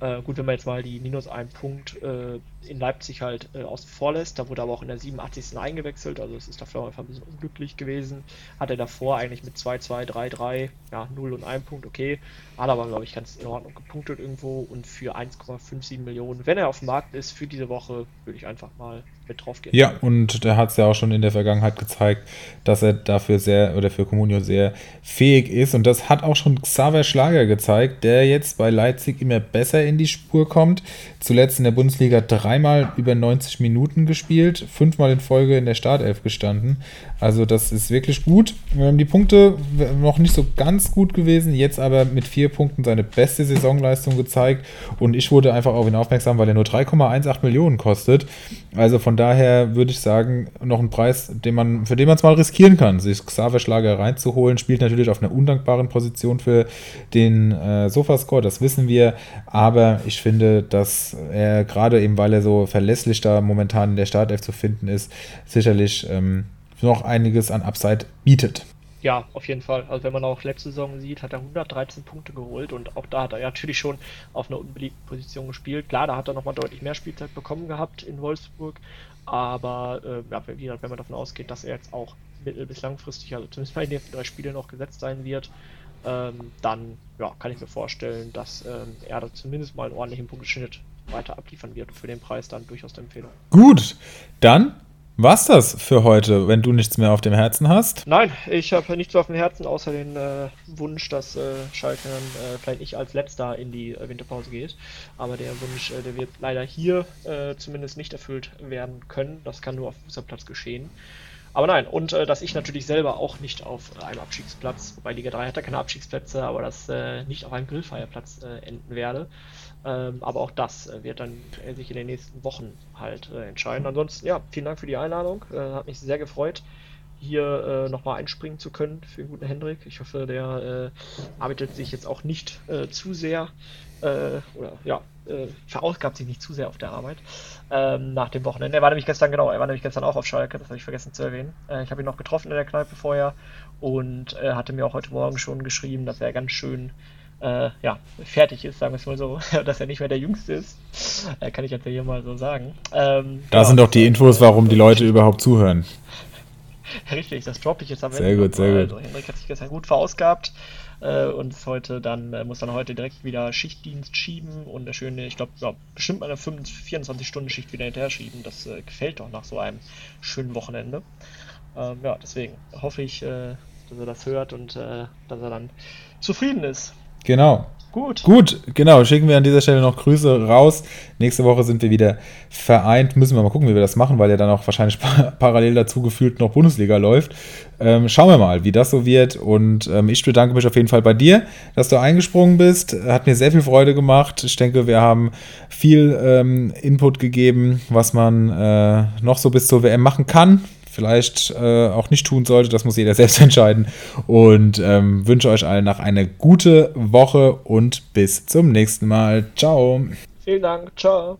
äh, gut, wenn man jetzt mal die minus einen Punkt äh, in Leipzig halt äh, außen vor lässt, da wurde aber auch in der 87. eingewechselt, also es ist dafür einfach ein bisschen unglücklich gewesen. Hat er davor eigentlich mit 2, 2, 3, 3, ja, 0 und 1 Punkt, okay. Hat aber, glaube ich, ganz in Ordnung gepunktet irgendwo und für 1,57 Millionen, wenn er auf dem Markt ist für diese Woche, würde ich einfach mal mit drauf gehen. Ja, und der hat es ja auch schon in der Vergangenheit gezeigt, dass er dafür sehr oder für Comunio sehr fähig ist. Und das hat auch schon Xaver Schlager gezeigt, der jetzt bei Leipzig immer besser in die Spur kommt. Zuletzt in der Bundesliga dreimal über 90 Minuten gespielt, fünfmal in Folge in der Startelf gestanden. Also das ist wirklich gut. Die Punkte noch nicht so ganz gut gewesen, jetzt aber mit vier Punkten seine beste Saisonleistung gezeigt. Und ich wurde einfach auf ihn aufmerksam, weil er nur 3,18 Millionen kostet. Also von daher würde ich sagen, noch ein Preis, den man, für den man es mal riskieren kann, sich Xaver Schlager reinzuholen. Spielt natürlich auf einer undankbaren Position für den äh, Sofascore, das wissen wir. Aber ich finde, dass er gerade eben, weil er so verlässlich da momentan in der Startelf zu finden ist, sicherlich ähm, noch einiges an Upside bietet. Ja, auf jeden Fall. Also wenn man auch letzte Saison sieht, hat er 113 Punkte geholt und auch da hat er natürlich schon auf einer unbeliebten Position gespielt. Klar, da hat er nochmal deutlich mehr Spielzeit bekommen gehabt in Wolfsburg, aber äh, ja, wie gesagt, wenn man davon ausgeht, dass er jetzt auch mittel- bis langfristig, also zumindest bei den nächsten drei Spielen noch gesetzt sein wird, ähm, dann ja, kann ich mir vorstellen, dass ähm, er da zumindest mal einen ordentlichen Punkteschnitt weiter abliefern wird. Für den Preis dann durchaus eine Empfehlung. Gut, dann war's das für heute, wenn du nichts mehr auf dem Herzen hast? Nein, ich habe nichts auf dem Herzen, außer den äh, Wunsch, dass äh, Schalke dann äh, vielleicht nicht als letzter in die äh, Winterpause geht. Aber der Wunsch, äh, der wird leider hier äh, zumindest nicht erfüllt werden können. Das kann nur auf Fußballplatz geschehen. aber nein, und äh, dass ich natürlich selber auch nicht auf einem Abstiegsplatz, wobei Liga 3 hat ja keine Abstiegsplätze, aber dass äh, nicht auf einem Grillfeierplatz enden werde. Ähm, aber auch das äh, wird dann äh, sich in den nächsten Wochen halt äh, entscheiden. Ansonsten, ja, vielen Dank für die Einladung. hat mich sehr gefreut, hier äh, nochmal einspringen zu können für den guten Hendrik. Ich hoffe, der arbeitet sich jetzt auch nicht zu sehr oder ja, verausgabt sich nicht zu sehr auf der Arbeit ähm, nach dem Wochenende. Er war nämlich gestern, genau, er war nämlich gestern auch auf Schalke, das habe ich vergessen zu erwähnen. Äh, ich habe ihn noch getroffen in der Kneipe vorher und äh, hatte mir auch heute Morgen schon geschrieben, dass er ganz schön äh, ja, fertig ist, sagen wir es mal so, dass er nicht mehr der Jüngste ist. Äh, kann ich jetzt hier mal so sagen. Ähm, da genau, sind doch die Infos, warum die Leute überhaupt zuhören. Richtig, das droppe ich jetzt am Ende. Sehr gut, sehr gut. Also Henrik hat sich gestern gut verausgabt äh, und heute dann, äh, muss dann heute direkt wieder Schichtdienst schieben und eine schöne, ich glaube, ja, bestimmt mal eine 24-Stunden-Schicht wieder hinterher schieben. Das äh, gefällt doch nach so einem schönen Wochenende. Ähm, ja, deswegen hoffe ich, äh, dass er das hört und äh, dass er dann zufrieden ist. Genau. Gut. Gut, genau. Schicken wir an dieser Stelle noch Grüße raus. Nächste Woche sind wir wieder vereint. Müssen wir mal gucken, wie wir das machen, weil ja dann auch wahrscheinlich parallel dazu gefühlt noch Bundesliga läuft. Ähm, schauen wir mal, wie das so wird. Und ähm, ich bedanke mich auf jeden Fall bei dir, dass du eingesprungen bist. Hat mir sehr viel Freude gemacht. Ich denke, wir haben viel ähm, Input gegeben, was man äh, noch so bis zur WM machen kann vielleicht äh, auch nicht tun sollte. Das muss jeder selbst entscheiden. Und ähm, wünsche euch allen noch eine gute Woche und bis zum nächsten Mal. Ciao. Vielen Dank. Ciao.